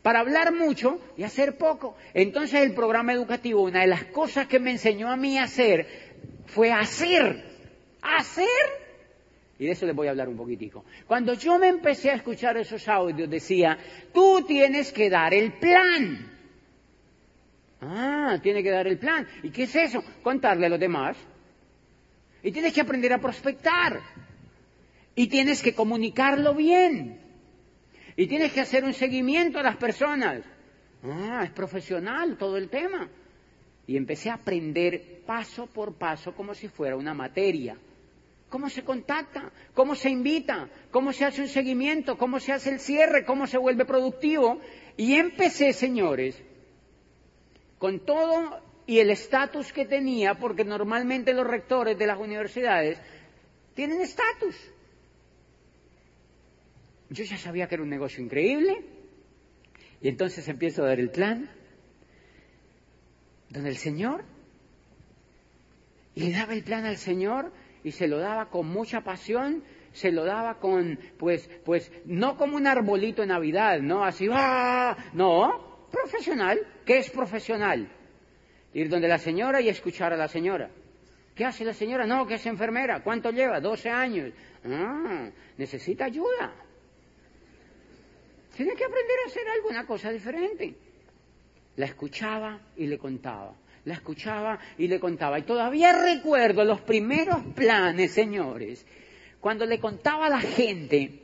Para hablar mucho y hacer poco. Entonces el programa educativo, una de las cosas que me enseñó a mí a hacer fue hacer hacer. Y de eso les voy a hablar un poquitico. Cuando yo me empecé a escuchar esos audios decía, tú tienes que dar el plan. Ah, tiene que dar el plan. ¿Y qué es eso? Contarle a los demás. Y tienes que aprender a prospectar. Y tienes que comunicarlo bien. Y tienes que hacer un seguimiento a las personas. Ah, es profesional todo el tema. Y empecé a aprender paso por paso como si fuera una materia cómo se contacta, cómo se invita, cómo se hace un seguimiento, cómo se hace el cierre, cómo se vuelve productivo. Y empecé, señores, con todo y el estatus que tenía, porque normalmente los rectores de las universidades tienen estatus. Yo ya sabía que era un negocio increíble y entonces empiezo a dar el plan donde el Señor y le daba el plan al Señor y se lo daba con mucha pasión, se lo daba con, pues, pues, no como un arbolito de Navidad, ¿no? Así, ¡ah! No, profesional. ¿Qué es profesional? Ir donde la señora y escuchar a la señora. ¿Qué hace la señora? No, que es enfermera. ¿Cuánto lleva? 12 años. Ah, necesita ayuda. Tiene que aprender a hacer alguna cosa diferente. La escuchaba y le contaba la escuchaba y le contaba. Y todavía recuerdo los primeros planes, señores, cuando le contaba a la gente,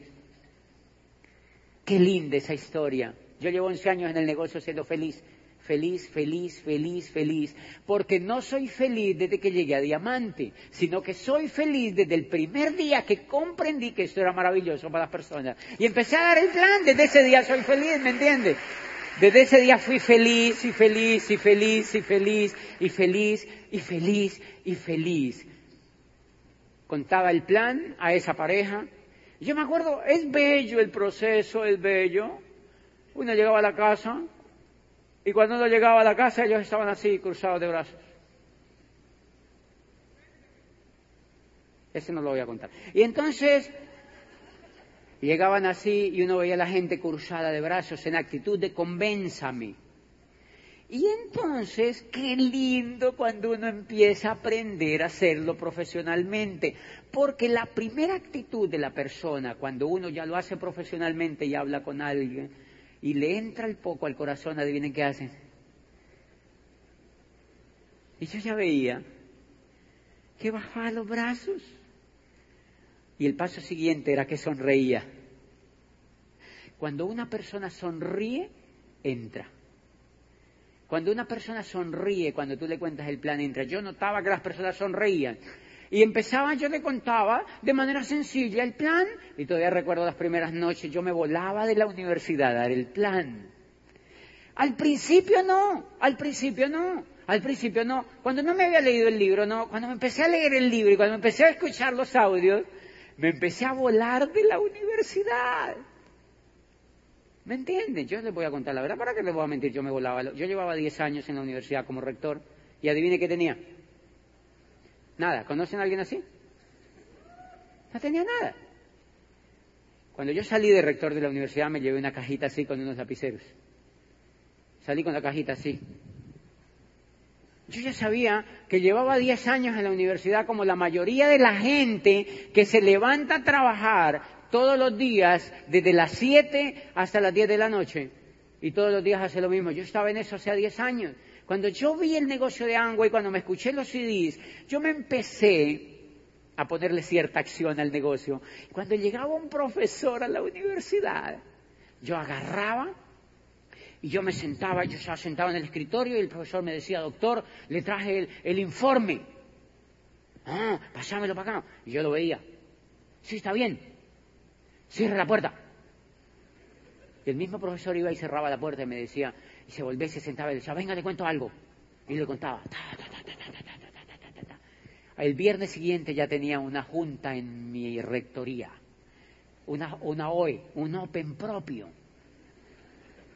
qué linda esa historia. Yo llevo 11 años en el negocio siendo feliz, feliz, feliz, feliz, feliz, porque no soy feliz desde que llegué a Diamante, sino que soy feliz desde el primer día que comprendí que esto era maravilloso para las personas. Y empecé a dar el plan, desde ese día soy feliz, ¿me entiendes? Desde ese día fui feliz y feliz y feliz y feliz y feliz y feliz y feliz. Contaba el plan a esa pareja. Yo me acuerdo, es bello el proceso, es bello. Uno llegaba a la casa y cuando uno llegaba a la casa ellos estaban así, cruzados de brazos. Ese no lo voy a contar. Y entonces Llegaban así y uno veía a la gente cruzada de brazos en actitud de convénzame. Y entonces, qué lindo cuando uno empieza a aprender a hacerlo profesionalmente, porque la primera actitud de la persona, cuando uno ya lo hace profesionalmente y habla con alguien, y le entra el poco al corazón, adivinen qué hacen. Y yo ya veía que bajaba los brazos y el paso siguiente era que sonreía. Cuando una persona sonríe, entra. Cuando una persona sonríe, cuando tú le cuentas el plan, entra. Yo notaba que las personas sonreían. Y empezaba, yo le contaba de manera sencilla el plan. Y todavía recuerdo las primeras noches, yo me volaba de la universidad a dar el plan. Al principio no, al principio no, al principio no. Cuando no me había leído el libro, no. Cuando me empecé a leer el libro y cuando me empecé a escuchar los audios, me empecé a volar de la universidad. ¿Me entienden? Yo les voy a contar la verdad. ¿Para qué les voy a mentir? Yo me volaba. Yo llevaba 10 años en la universidad como rector y adivine qué tenía. Nada. ¿Conocen a alguien así? No tenía nada. Cuando yo salí de rector de la universidad me llevé una cajita así con unos lapiceros. Salí con la cajita así. Yo ya sabía que llevaba 10 años en la universidad como la mayoría de la gente que se levanta a trabajar todos los días desde las 7 hasta las 10 de la noche y todos los días hace lo mismo. Yo estaba en eso hace 10 años. Cuando yo vi el negocio de y cuando me escuché los CDs, yo me empecé a ponerle cierta acción al negocio. Cuando llegaba un profesor a la universidad, yo agarraba y yo me sentaba, yo estaba sentado en el escritorio y el profesor me decía, doctor, le traje el, informe. Ah, pasámelo para acá. Y yo lo veía. Sí, está bien. Cierra la puerta. Y el mismo profesor iba y cerraba la puerta y me decía, y se volvía y se sentaba y decía, venga, le cuento algo. Y le contaba. el viernes siguiente ya tenía una junta en mi rectoría. Una, una OE, un Open propio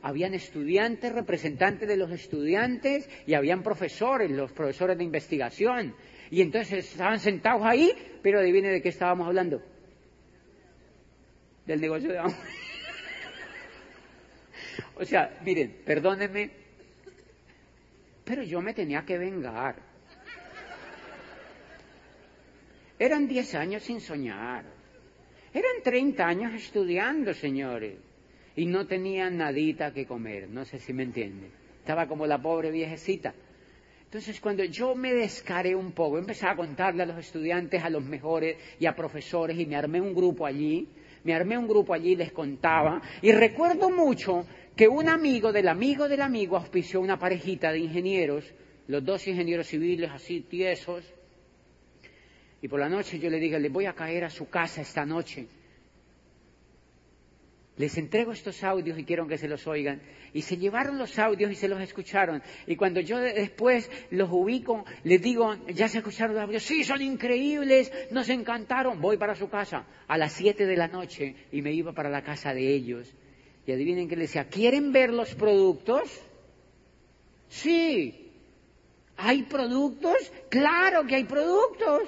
habían estudiantes, representantes de los estudiantes y habían profesores, los profesores de investigación. Y entonces estaban sentados ahí, pero adivine de qué estábamos hablando. Del negocio de. O sea, miren, perdónenme, pero yo me tenía que vengar. Eran 10 años sin soñar. Eran 30 años estudiando, señores y no tenía nadita que comer, no sé si me entiende. Estaba como la pobre viejecita. Entonces, cuando yo me descaré un poco, empecé a contarle a los estudiantes, a los mejores y a profesores, y me armé un grupo allí, me armé un grupo allí, les contaba, y recuerdo mucho que un amigo del amigo del amigo auspició una parejita de ingenieros, los dos ingenieros civiles así tiesos, y por la noche yo le dije, les voy a caer a su casa esta noche les entrego estos audios y quiero que se los oigan. Y se llevaron los audios y se los escucharon. Y cuando yo después los ubico, les digo, ya se escucharon los audios, sí, son increíbles, nos encantaron. Voy para su casa a las siete de la noche y me iba para la casa de ellos. Y adivinen que les decía, ¿quieren ver los productos? Sí. ¿Hay productos? Claro que hay productos.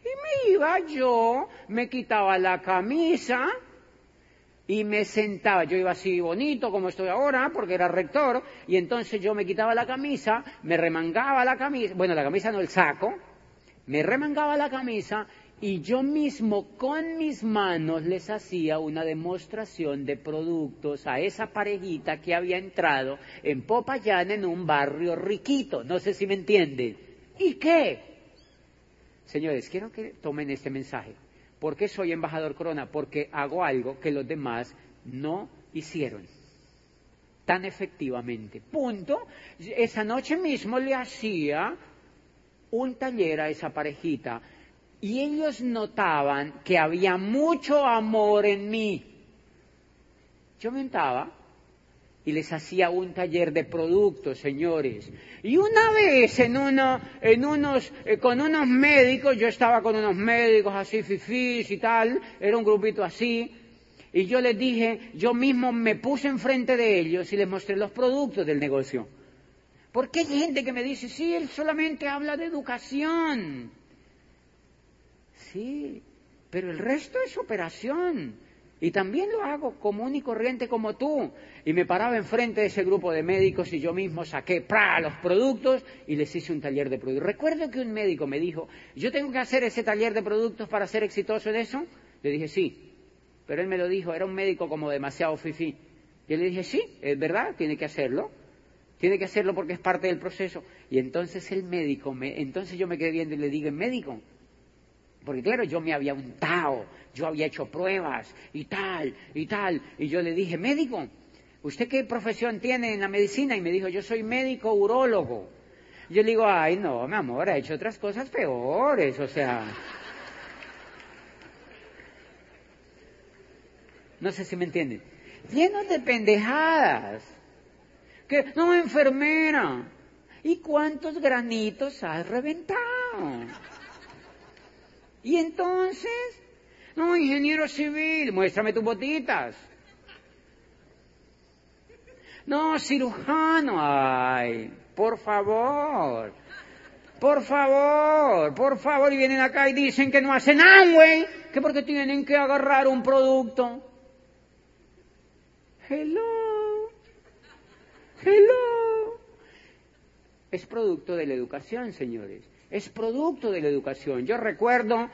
Y me iba yo, me quitaba la camisa, y me sentaba, yo iba así bonito como estoy ahora, porque era rector, y entonces yo me quitaba la camisa, me remangaba la camisa, bueno, la camisa no el saco, me remangaba la camisa y yo mismo con mis manos les hacía una demostración de productos a esa parejita que había entrado en Popayán en un barrio riquito, no sé si me entienden. ¿Y qué? Señores, quiero que tomen este mensaje. ¿Por qué soy embajador corona? Porque hago algo que los demás no hicieron tan efectivamente. Punto. Esa noche mismo le hacía un taller a esa parejita y ellos notaban que había mucho amor en mí. Yo me y les hacía un taller de productos, señores. Y una vez en, uno, en unos, eh, con unos médicos, yo estaba con unos médicos así, fifís y tal, era un grupito así, y yo les dije, yo mismo me puse enfrente de ellos y les mostré los productos del negocio. Porque hay gente que me dice, sí, él solamente habla de educación. Sí, pero el resto es operación. Y también lo hago común y corriente como tú. Y me paraba enfrente de ese grupo de médicos y yo mismo saqué ¡pra! los productos y les hice un taller de productos. Recuerdo que un médico me dijo, ¿yo tengo que hacer ese taller de productos para ser exitoso en eso? Le dije, sí. Pero él me lo dijo, era un médico como demasiado fifí. Y le dije, sí, es verdad, tiene que hacerlo. Tiene que hacerlo porque es parte del proceso. Y entonces el médico, me, entonces yo me quedé viendo y le digo, médico, porque claro, yo me había untado, yo había hecho pruebas y tal, y tal. Y yo le dije, médico, ¿usted qué profesión tiene en la medicina? Y me dijo, yo soy médico urólogo. Yo le digo, ay, no, mi amor, ha hecho otras cosas peores, o sea. No sé si me entienden. Llenos de pendejadas. Que, no, enfermera. ¿Y cuántos granitos has reventado? Y entonces, no, ingeniero civil, muéstrame tus botitas. No, cirujano, ay, por favor. Por favor, por favor, y vienen acá y dicen que no hacen Amway, que porque tienen que agarrar un producto. Hello, hello. Es producto de la educación, señores. Es producto de la educación. Yo recuerdo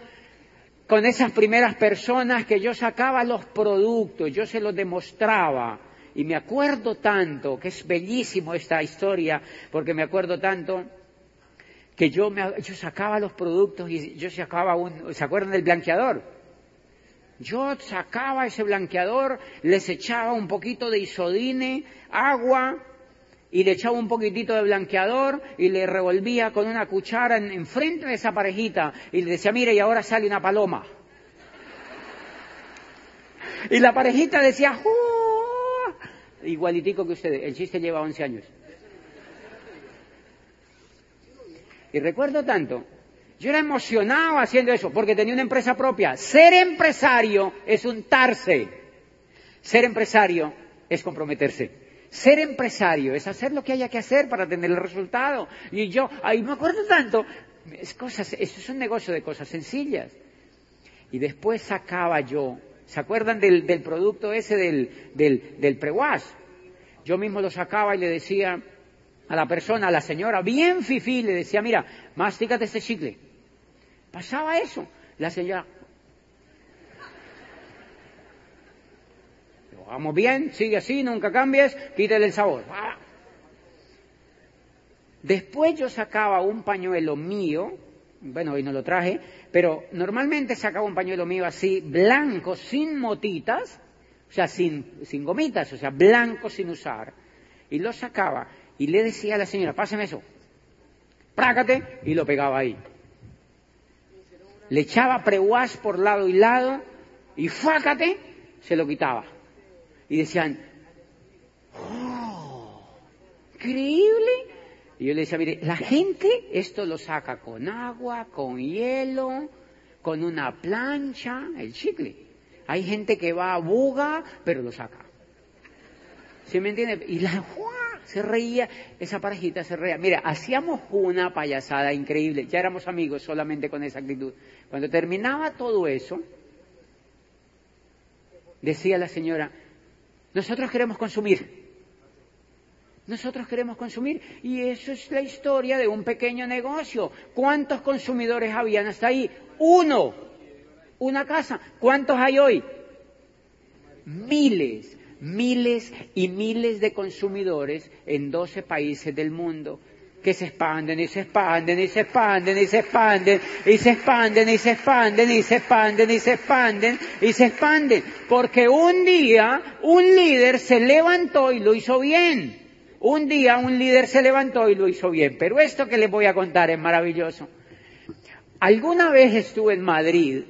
con esas primeras personas que yo sacaba los productos, yo se los demostraba. Y me acuerdo tanto, que es bellísimo esta historia, porque me acuerdo tanto que yo, me, yo sacaba los productos y yo sacaba un, ¿se acuerdan del blanqueador? Yo sacaba ese blanqueador, les echaba un poquito de isodine, agua, y le echaba un poquitito de blanqueador y le revolvía con una cuchara en, frente de esa parejita y le decía, mire, y ahora sale una paloma. Y la parejita decía, igualitico que ustedes, el chiste lleva 11 años. Y recuerdo tanto, yo era emocionado haciendo eso, porque tenía una empresa propia. Ser empresario es untarse. Ser empresario es comprometerse. Ser empresario es hacer lo que haya que hacer para tener el resultado. Y yo, ahí me acuerdo tanto, es cosas, eso es un negocio de cosas sencillas. Y después sacaba yo, ¿se acuerdan del, producto ese del, del, del prewash? Yo mismo lo sacaba y le decía, a la persona, a la señora, bien fifí, le decía, mira, mastícate este chicle. Pasaba eso. La señora, vamos bien, sigue así, nunca cambies, quítale el sabor. Después yo sacaba un pañuelo mío, bueno, hoy no lo traje, pero normalmente sacaba un pañuelo mío así, blanco, sin motitas, o sea, sin, sin gomitas, o sea, blanco sin usar, y lo sacaba y le decía a la señora, páseme eso, prácate, y lo pegaba ahí. Le echaba preguas por lado y lado, y fácate, se lo quitaba. Y decían, ¡oh! ¡Increíble! Y yo le decía, mire, la gente esto lo saca con agua, con hielo, con una plancha, el chicle. Hay gente que va a buga, pero lo saca. ¿Sí me entiende? Y la se reía, esa parejita se reía. Mira, hacíamos una payasada increíble, ya éramos amigos solamente con esa actitud. Cuando terminaba todo eso, decía la señora, nosotros queremos consumir. Nosotros queremos consumir. Y eso es la historia de un pequeño negocio. ¿Cuántos consumidores habían hasta ahí? Uno. Una casa. ¿Cuántos hay hoy? Miles miles y miles de consumidores en 12 países del mundo que se expanden y se expanden y se expanden y se expanden y se expanden y se expanden y se expanden y se expanden y se expanden. Porque un día un líder se levantó y lo hizo bien. Un día un líder se levantó y lo hizo bien. Pero esto que les voy a contar es maravilloso. Alguna vez estuve en Madrid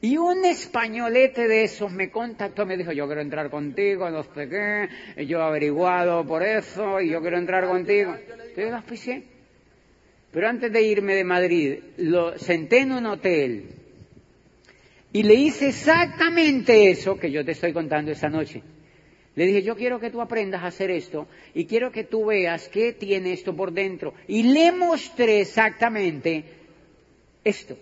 y un españolete de esos me contactó, me dijo, yo quiero entrar contigo, no sé qué, yo he averiguado por eso y yo quiero entrar contigo. Lo auspicié. Pero antes de irme de Madrid, lo senté en un hotel y le hice exactamente eso que yo te estoy contando esta noche. Le dije, yo quiero que tú aprendas a hacer esto y quiero que tú veas qué tiene esto por dentro. Y le mostré exactamente esto.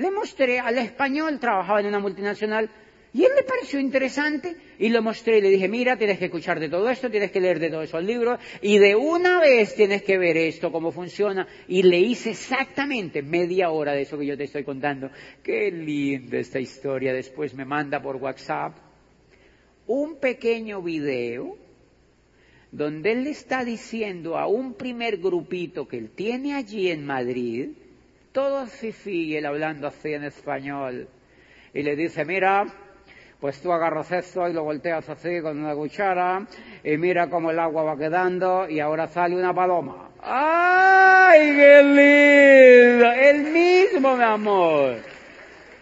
Le mostré al español, trabajaba en una multinacional, y él le pareció interesante y lo mostré y le dije, mira, tienes que escuchar de todo esto, tienes que leer de todos esos libros y de una vez tienes que ver esto, cómo funciona. Y le hice exactamente media hora de eso que yo te estoy contando. Qué linda esta historia. Después me manda por WhatsApp un pequeño video donde él le está diciendo a un primer grupito que él tiene allí en Madrid, todo fifi, él hablando así en español. Y le dice, mira, pues tú agarras esto y lo volteas así con una cuchara y mira cómo el agua va quedando y ahora sale una paloma. ¡Ay, qué lindo! El mismo, mi amor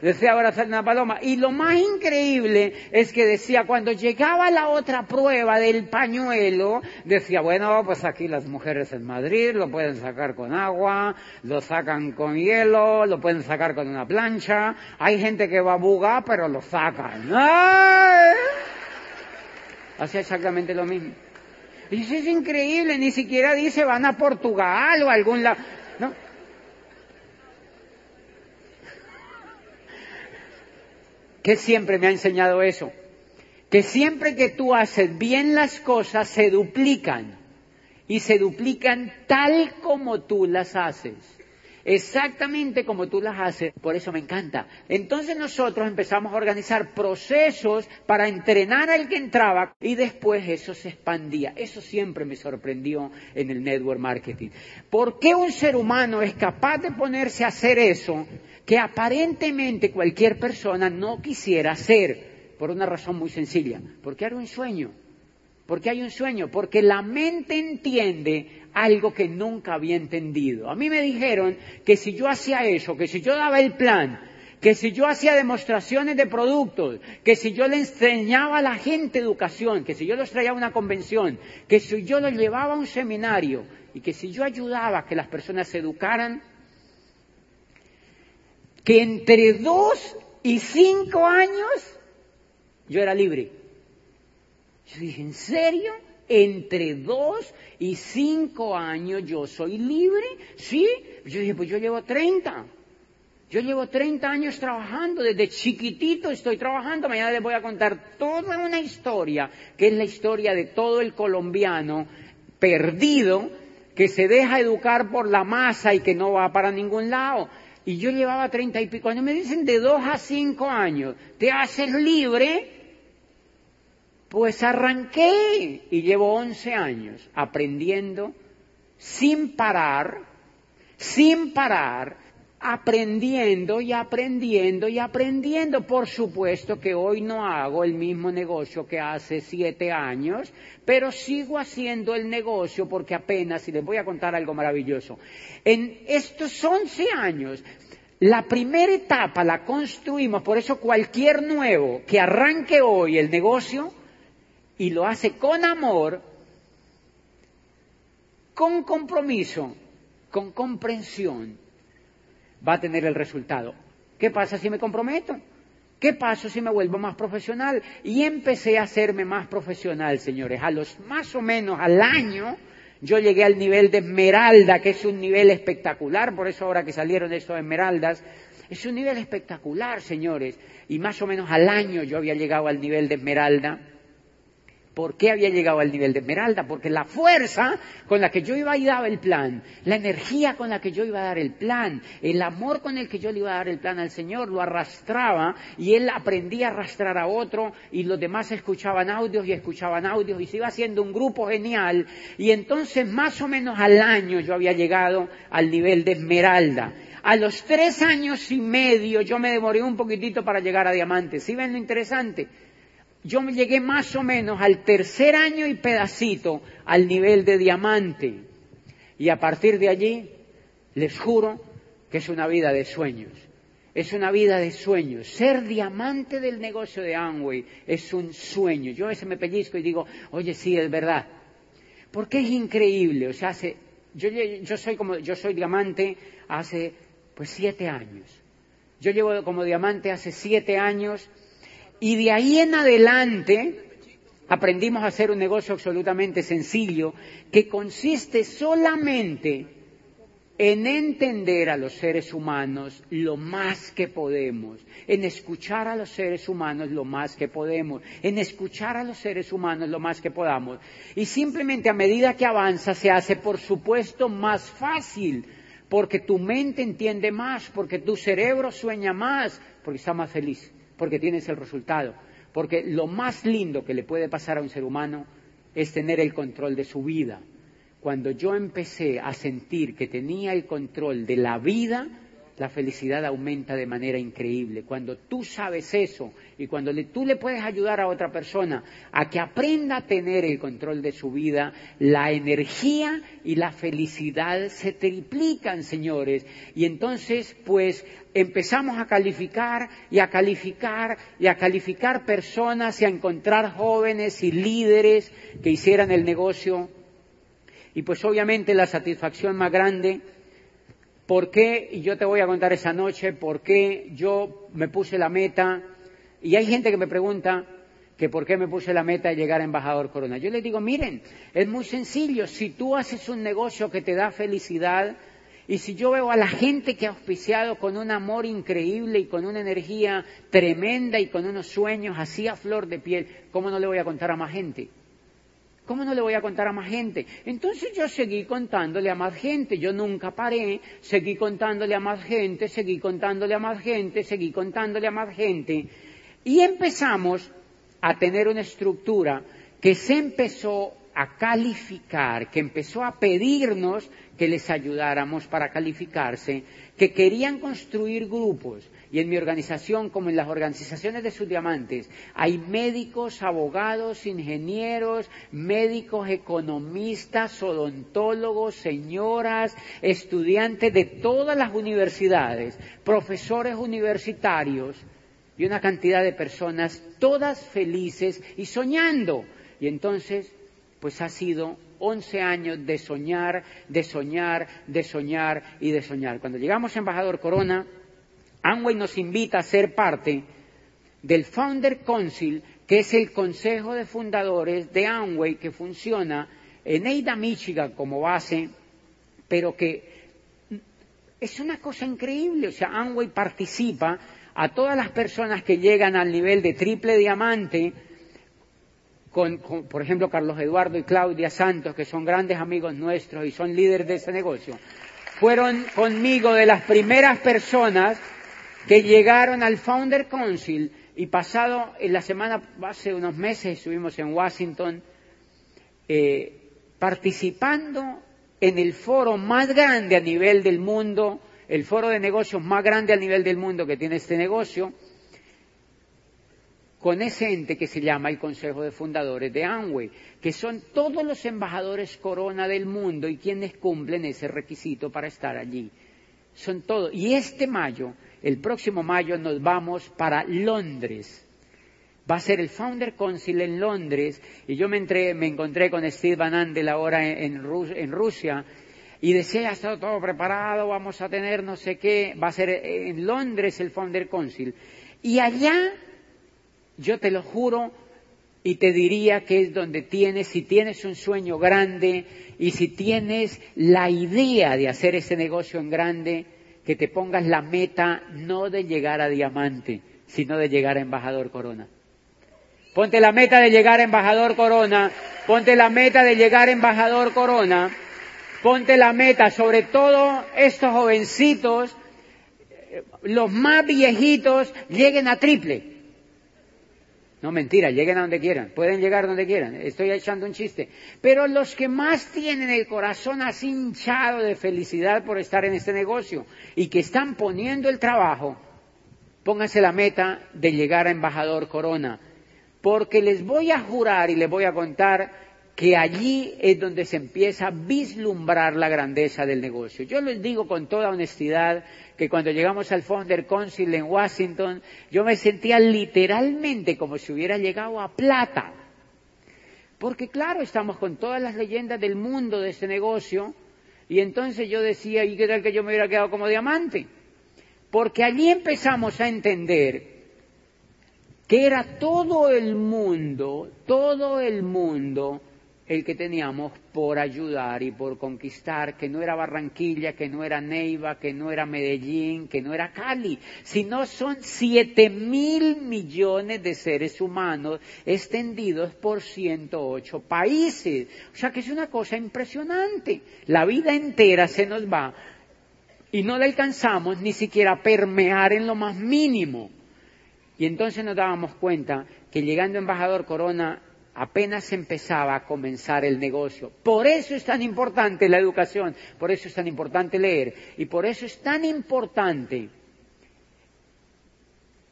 decía ahora hacer una paloma. Y lo más increíble es que decía, cuando llegaba la otra prueba del pañuelo, decía, bueno, pues aquí las mujeres en Madrid lo pueden sacar con agua, lo sacan con hielo, lo pueden sacar con una plancha, hay gente que va a buga, pero lo sacan. Hacía exactamente lo mismo. Eso es increíble, ni siquiera dice van a Portugal o algún lado. ¿Qué siempre me ha enseñado eso? Que siempre que tú haces bien las cosas se duplican y se duplican tal como tú las haces exactamente como tú las haces, por eso me encanta. Entonces nosotros empezamos a organizar procesos para entrenar al que entraba y después eso se expandía. Eso siempre me sorprendió en el network marketing. ¿Por qué un ser humano es capaz de ponerse a hacer eso que aparentemente cualquier persona no quisiera hacer? Por una razón muy sencilla, porque era un sueño. Porque hay un sueño, porque la mente entiende algo que nunca había entendido. A mí me dijeron que si yo hacía eso, que si yo daba el plan, que si yo hacía demostraciones de productos, que si yo le enseñaba a la gente educación, que si yo los traía a una convención, que si yo los llevaba a un seminario y que si yo ayudaba a que las personas se educaran, que entre dos y cinco años yo era libre. Yo dije, ¿en serio? entre dos y cinco años yo soy libre, ¿sí? Yo dije, pues yo llevo 30. Yo llevo 30 años trabajando, desde chiquitito estoy trabajando. Mañana les voy a contar toda una historia, que es la historia de todo el colombiano perdido, que se deja educar por la masa y que no va para ningún lado. Y yo llevaba 30 y pico Cuando Me dicen de dos a cinco años, te haces libre, pues arranqué y llevo 11 años aprendiendo sin parar, sin parar, aprendiendo y aprendiendo y aprendiendo. Por supuesto que hoy no hago el mismo negocio que hace siete años, pero sigo haciendo el negocio porque apenas, y les voy a contar algo maravilloso, en estos 11 años la primera etapa la construimos, por eso cualquier nuevo que arranque hoy el negocio, y lo hace con amor, con compromiso, con comprensión, va a tener el resultado. ¿Qué pasa si me comprometo? ¿Qué pasa si me vuelvo más profesional? Y empecé a hacerme más profesional, señores. A los más o menos al año, yo llegué al nivel de esmeralda, que es un nivel espectacular, por eso ahora que salieron estos esmeraldas, es un nivel espectacular, señores. Y más o menos al año yo había llegado al nivel de esmeralda. ¿Por qué había llegado al nivel de esmeralda? Porque la fuerza con la que yo iba y daba el plan, la energía con la que yo iba a dar el plan, el amor con el que yo le iba a dar el plan al Señor, lo arrastraba y él aprendía a arrastrar a otro y los demás escuchaban audios y escuchaban audios y se iba haciendo un grupo genial y entonces más o menos al año yo había llegado al nivel de esmeralda. A los tres años y medio yo me demoré un poquitito para llegar a diamante. ¿Sí ven lo interesante? Yo me llegué más o menos al tercer año y pedacito al nivel de diamante. Y a partir de allí, les juro que es una vida de sueños. Es una vida de sueños. Ser diamante del negocio de Amway es un sueño. Yo a veces me pellizco y digo, oye, sí, es verdad. Porque es increíble. O sea, hace, yo, yo, soy como, yo soy diamante hace pues siete años. Yo llevo como diamante hace siete años y de ahí en adelante aprendimos a hacer un negocio absolutamente sencillo que consiste solamente en entender a los seres humanos lo más que podemos, en escuchar a los seres humanos lo más que podemos, en escuchar a los seres humanos lo más que podamos. Y simplemente a medida que avanza se hace, por supuesto, más fácil, porque tu mente entiende más, porque tu cerebro sueña más, porque está más feliz porque tienes el resultado. Porque lo más lindo que le puede pasar a un ser humano es tener el control de su vida. Cuando yo empecé a sentir que tenía el control de la vida, la felicidad aumenta de manera increíble. Cuando tú sabes eso y cuando tú le puedes ayudar a otra persona a que aprenda a tener el control de su vida, la energía y la felicidad se triplican, señores. Y entonces, pues, empezamos a calificar y a calificar y a calificar personas y a encontrar jóvenes y líderes que hicieran el negocio. Y pues obviamente la satisfacción más grande ¿Por qué? Y yo te voy a contar esa noche por qué yo me puse la meta. Y hay gente que me pregunta, que por qué me puse la meta de llegar a embajador Corona. Yo les digo, miren, es muy sencillo. Si tú haces un negocio que te da felicidad, y si yo veo a la gente que ha auspiciado con un amor increíble y con una energía tremenda y con unos sueños así a flor de piel, ¿cómo no le voy a contar a más gente? ¿Cómo no le voy a contar a más gente? Entonces yo seguí contándole a más gente, yo nunca paré, seguí contándole a más gente, seguí contándole a más gente, seguí contándole a más gente. Y empezamos a tener una estructura que se empezó a calificar, que empezó a pedirnos que les ayudáramos para calificarse, que querían construir grupos. Y en mi organización, como en las organizaciones de sus diamantes, hay médicos, abogados, ingenieros, médicos, economistas, odontólogos, señoras, estudiantes de todas las universidades, profesores universitarios y una cantidad de personas, todas felices y soñando. Y entonces pues ha sido 11 años de soñar, de soñar, de soñar y de soñar. Cuando llegamos a Embajador Corona, Amway nos invita a ser parte del Founder Council, que es el consejo de fundadores de Amway que funciona en Ada, Michigan como base, pero que es una cosa increíble. O sea, Amway participa a todas las personas que llegan al nivel de triple diamante, con, por ejemplo, Carlos Eduardo y Claudia Santos, que son grandes amigos nuestros y son líderes de ese negocio, fueron conmigo de las primeras personas que llegaron al Founder Council y pasado en la semana, hace unos meses estuvimos en Washington eh, participando en el foro más grande a nivel del mundo, el foro de negocios más grande a nivel del mundo que tiene este negocio, con ese ente que se llama el Consejo de Fundadores de Amway, que son todos los embajadores corona del mundo y quienes cumplen ese requisito para estar allí. Son todos. Y este mayo, el próximo mayo, nos vamos para Londres. Va a ser el Founder Council en Londres y yo me, me encontré con Steve Van Andel ahora en, en Rusia y decía, está todo preparado, vamos a tener no sé qué, va a ser en Londres el Founder Council. Y allá yo te lo juro y te diría que es donde tienes, si tienes un sueño grande y si tienes la idea de hacer ese negocio en grande, que te pongas la meta no de llegar a diamante, sino de llegar a embajador corona. Ponte la meta de llegar a embajador corona, ponte la meta de llegar a embajador corona, ponte la meta, sobre todo estos jovencitos, los más viejitos, lleguen a triple. No, mentira, lleguen a donde quieran, pueden llegar donde quieran, estoy echando un chiste. Pero los que más tienen el corazón así hinchado de felicidad por estar en este negocio y que están poniendo el trabajo, pónganse la meta de llegar a embajador Corona, porque les voy a jurar y les voy a contar que allí es donde se empieza a vislumbrar la grandeza del negocio. Yo les digo con toda honestidad que cuando llegamos al Founder Council en Washington, yo me sentía literalmente como si hubiera llegado a plata. Porque claro, estamos con todas las leyendas del mundo de este negocio, y entonces yo decía, ¿y qué tal que yo me hubiera quedado como diamante? Porque allí empezamos a entender que era todo el mundo, todo el mundo el que teníamos por ayudar y por conquistar, que no era Barranquilla, que no era Neiva, que no era Medellín, que no era Cali, sino son siete mil millones de seres humanos extendidos por 108 países. O sea que es una cosa impresionante. La vida entera se nos va y no la alcanzamos ni siquiera a permear en lo más mínimo. Y entonces nos dábamos cuenta que llegando embajador Corona apenas empezaba a comenzar el negocio. Por eso es tan importante la educación, por eso es tan importante leer y por eso es tan importante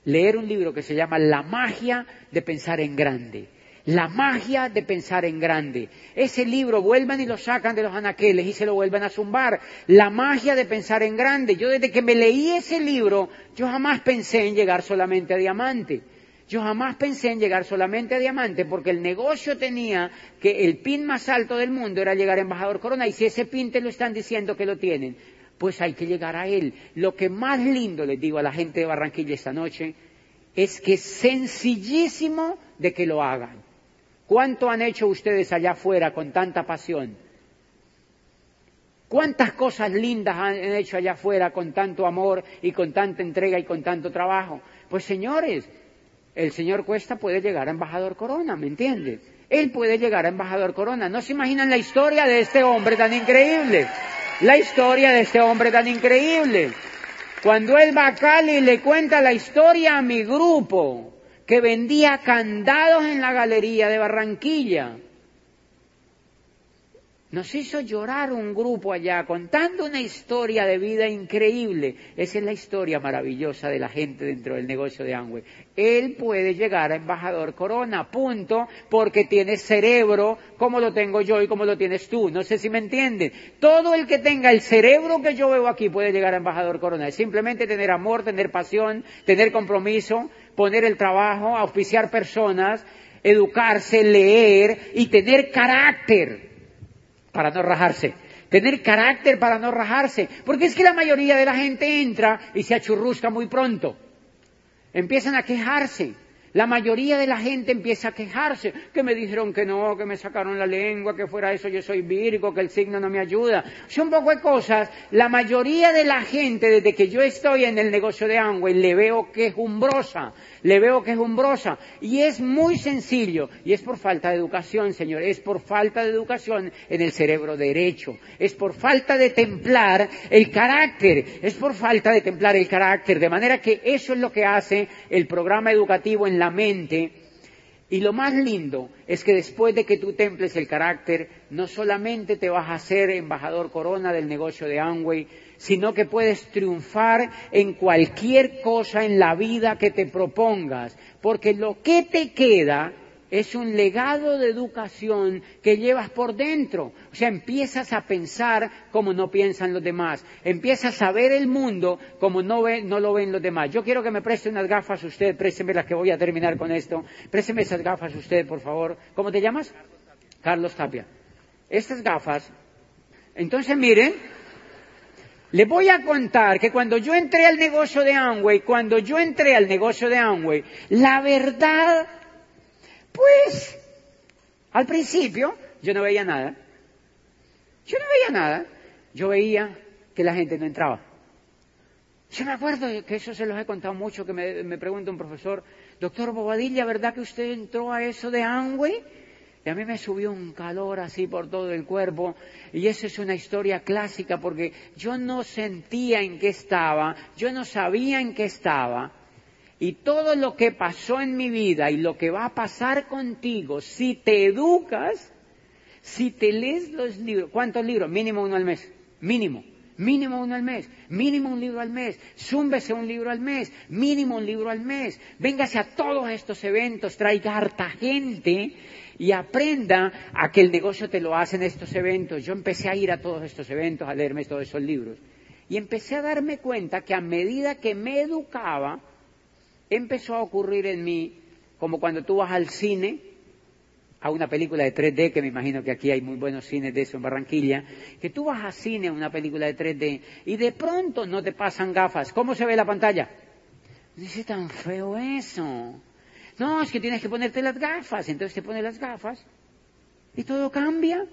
leer un libro que se llama La magia de pensar en grande. La magia de pensar en grande. Ese libro vuelvan y lo sacan de los anaqueles y se lo vuelven a zumbar. La magia de pensar en grande. Yo desde que me leí ese libro, yo jamás pensé en llegar solamente a diamante. Yo jamás pensé en llegar solamente a diamante porque el negocio tenía que el pin más alto del mundo era llegar a embajador corona y si ese pin te lo están diciendo que lo tienen, pues hay que llegar a él. Lo que más lindo les digo a la gente de Barranquilla esta noche es que es sencillísimo de que lo hagan. ¿Cuánto han hecho ustedes allá afuera con tanta pasión? ¿Cuántas cosas lindas han hecho allá afuera con tanto amor y con tanta entrega y con tanto trabajo? Pues señores, el señor Cuesta puede llegar a embajador Corona, ¿me entiendes? Él puede llegar a embajador Corona. ¿No se imaginan la historia de este hombre tan increíble? La historia de este hombre tan increíble. Cuando él va a Cali le cuenta la historia a mi grupo, que vendía candados en la galería de Barranquilla. Nos hizo llorar un grupo allá contando una historia de vida increíble. Esa es la historia maravillosa de la gente dentro del negocio de Amway. Él puede llegar a embajador Corona, punto, porque tiene cerebro como lo tengo yo y como lo tienes tú. No sé si me entienden. Todo el que tenga el cerebro que yo veo aquí puede llegar a embajador Corona. Es simplemente tener amor, tener pasión, tener compromiso, poner el trabajo, auspiciar personas, educarse, leer y tener carácter para no rajarse. Tener carácter para no rajarse. Porque es que la mayoría de la gente entra y se achurrusca muy pronto. Empiezan a quejarse. La mayoría de la gente empieza a quejarse, que me dijeron que no, que me sacaron la lengua, que fuera eso yo soy virgo, que el signo no me ayuda. Son poco de cosas. La mayoría de la gente, desde que yo estoy en el negocio de Amway, le veo quejumbrosa, le veo quejumbrosa. Y es muy sencillo, y es por falta de educación, señor, es por falta de educación en el cerebro derecho, es por falta de templar el carácter, es por falta de templar el carácter, de manera que eso es lo que hace el programa educativo en la mente. Y lo más lindo es que después de que tú temples el carácter, no solamente te vas a hacer embajador corona del negocio de Amway, sino que puedes triunfar en cualquier cosa en la vida que te propongas, porque lo que te queda es un legado de educación que llevas por dentro. O sea, empiezas a pensar como no piensan los demás. Empiezas a ver el mundo como no, no lo ven los demás. Yo quiero que me preste unas gafas usted, présteme las que voy a terminar con esto. Présteme esas gafas usted, por favor. ¿Cómo te llamas? Carlos Tapia. Estas gafas. Entonces, miren, le voy a contar que cuando yo entré al negocio de Amway, cuando yo entré al negocio de Amway, la verdad pues, al principio yo no veía nada. Yo no veía nada. Yo veía que la gente no entraba. Yo me acuerdo que eso se los he contado mucho, que me, me pregunta un profesor, doctor Bobadilla, ¿verdad que usted entró a eso de Amway? Y a mí me subió un calor así por todo el cuerpo. Y eso es una historia clásica porque yo no sentía en qué estaba, yo no sabía en qué estaba. Y todo lo que pasó en mi vida y lo que va a pasar contigo, si te educas, si te lees los libros, ¿cuántos libros? Mínimo uno al mes, mínimo. Mínimo uno al mes, mínimo un libro al mes, zúmbese un libro al mes, mínimo un libro al mes, véngase a todos estos eventos, traiga harta gente y aprenda a que el negocio te lo hace en estos eventos. Yo empecé a ir a todos estos eventos, a leerme todos esos libros. Y empecé a darme cuenta que a medida que me educaba, empezó a ocurrir en mí como cuando tú vas al cine, a una película de 3D, que me imagino que aquí hay muy buenos cines de eso en Barranquilla, que tú vas al cine a una película de 3D y de pronto no te pasan gafas. ¿Cómo se ve la pantalla? Dice, tan feo eso. No, es que tienes que ponerte las gafas. Entonces te pones las gafas y todo cambia.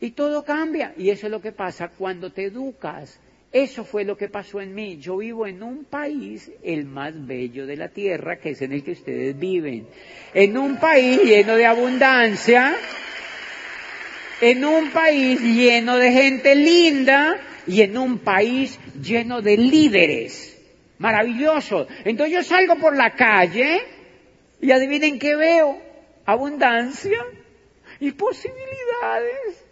Y todo cambia. Y eso es lo que pasa cuando te educas. Eso fue lo que pasó en mí. Yo vivo en un país, el más bello de la tierra, que es en el que ustedes viven. En un país lleno de abundancia, en un país lleno de gente linda y en un país lleno de líderes. Maravilloso. Entonces yo salgo por la calle y adivinen qué veo. Abundancia y posibilidades.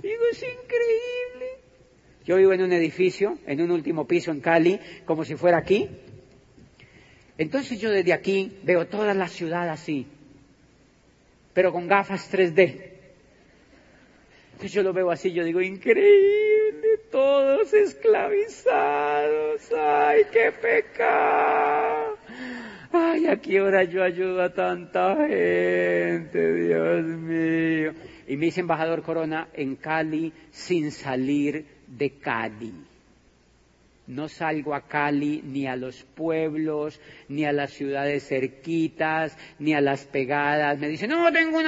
Digo, es increíble. Yo vivo en un edificio, en un último piso en Cali, como si fuera aquí. Entonces yo desde aquí veo toda la ciudad así, pero con gafas 3D. Entonces yo lo veo así, yo digo, increíble, todos esclavizados, ay, qué pecado. Ay, ¿a qué hora yo ayudo a tanta gente, Dios mío? Y me hice embajador Corona en Cali sin salir de Cali. No salgo a Cali ni a los pueblos, ni a las ciudades cerquitas, ni a las pegadas. Me dicen, no, tengo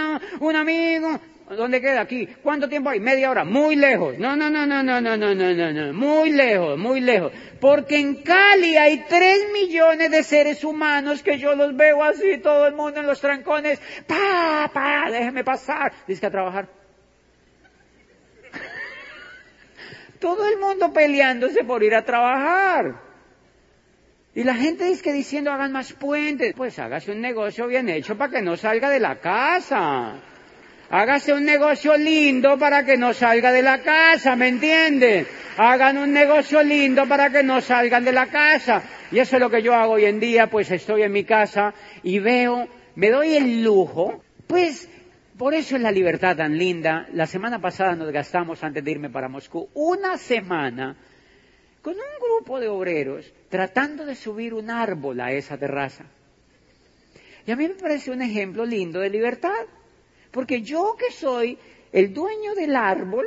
un amigo. ¿Dónde queda aquí? ¿Cuánto tiempo hay? Media hora. Muy lejos. No, no, no, no, no, no, no, no, no, no. Muy lejos, muy lejos. Porque en Cali hay tres millones de seres humanos que yo los veo así, todo el mundo en los trancones. Pa, pa, déjeme pasar. Dice que a trabajar. Todo el mundo peleándose por ir a trabajar. Y la gente dice que diciendo hagan más puentes. Pues hágase un negocio bien hecho para que no salga de la casa. Hágase un negocio lindo para que no salga de la casa, ¿me entienden? Hagan un negocio lindo para que no salgan de la casa. Y eso es lo que yo hago hoy en día, pues estoy en mi casa y veo, me doy el lujo, pues por eso es la libertad tan linda. La semana pasada nos gastamos, antes de irme para Moscú, una semana con un grupo de obreros tratando de subir un árbol a esa terraza. Y a mí me parece un ejemplo lindo de libertad. Porque yo que soy el dueño del árbol,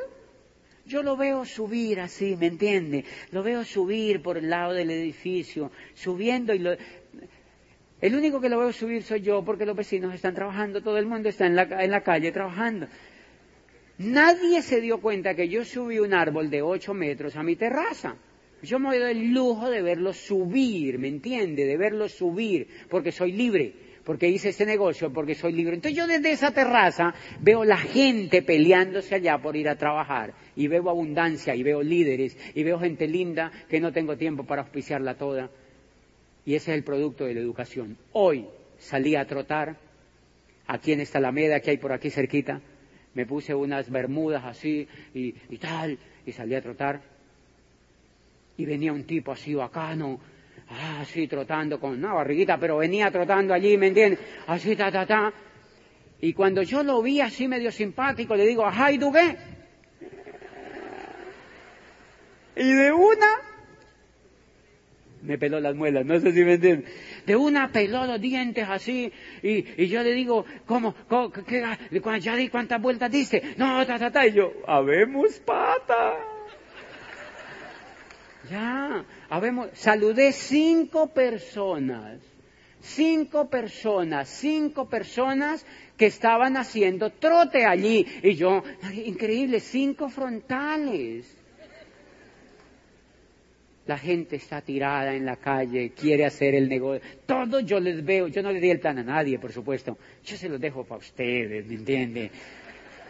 yo lo veo subir así, ¿me entiende? Lo veo subir por el lado del edificio, subiendo y lo, el único que lo veo subir soy yo porque los vecinos están trabajando, todo el mundo está en la, en la calle trabajando. Nadie se dio cuenta que yo subí un árbol de ocho metros a mi terraza. Yo me doy el lujo de verlo subir, ¿me entiende? De verlo subir, porque soy libre, porque hice este negocio, porque soy libre. Entonces yo desde esa terraza veo la gente peleándose allá por ir a trabajar, y veo abundancia, y veo líderes, y veo gente linda que no tengo tiempo para auspiciarla toda. Y ese es el producto de la educación. Hoy salí a trotar aquí en esta alameda que hay por aquí cerquita. Me puse unas bermudas así y, tal, y salí a trotar. Y venía un tipo así bacano, así trotando con una barriguita, pero venía trotando allí, ¿me entiendes? Así, ta, ta, ta. Y cuando yo lo vi así medio simpático, le digo, ajá, ¿y tú qué? Y de una me peló las muelas, no sé si me entienden. De una peló los dientes así, y, yo le digo, ¿cómo? qué, ya di cuántas vueltas diste. No, ta, ta, ta, y yo, habemos pata. Ya, habemos, saludé cinco personas, cinco personas, cinco personas que estaban haciendo trote allí, y yo, increíble, cinco frontales. La gente está tirada en la calle, quiere hacer el negocio. Todo yo les veo, yo no le di el plan a nadie, por supuesto. Yo se los dejo para ustedes, ¿me entiende?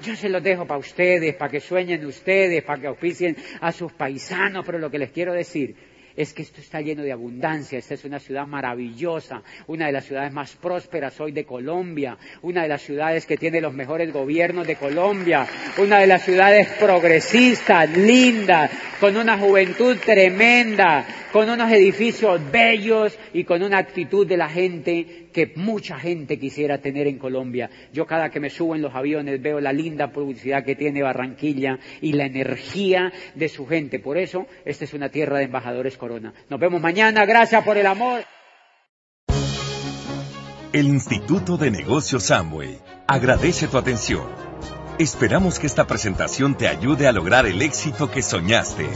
Yo se los dejo para ustedes, para que sueñen ustedes, para que auspicien a sus paisanos, pero lo que les quiero decir es que esto está lleno de abundancia, esta es una ciudad maravillosa, una de las ciudades más prósperas hoy de Colombia, una de las ciudades que tiene los mejores gobiernos de Colombia, una de las ciudades progresistas, lindas, con una juventud tremenda, con unos edificios bellos y con una actitud de la gente que mucha gente quisiera tener en Colombia. Yo cada que me subo en los aviones veo la linda publicidad que tiene Barranquilla y la energía de su gente. Por eso, esta es una tierra de embajadores Corona. Nos vemos mañana. Gracias por el amor. El Instituto de Negocios Samway agradece tu atención. Esperamos que esta presentación te ayude a lograr el éxito que soñaste.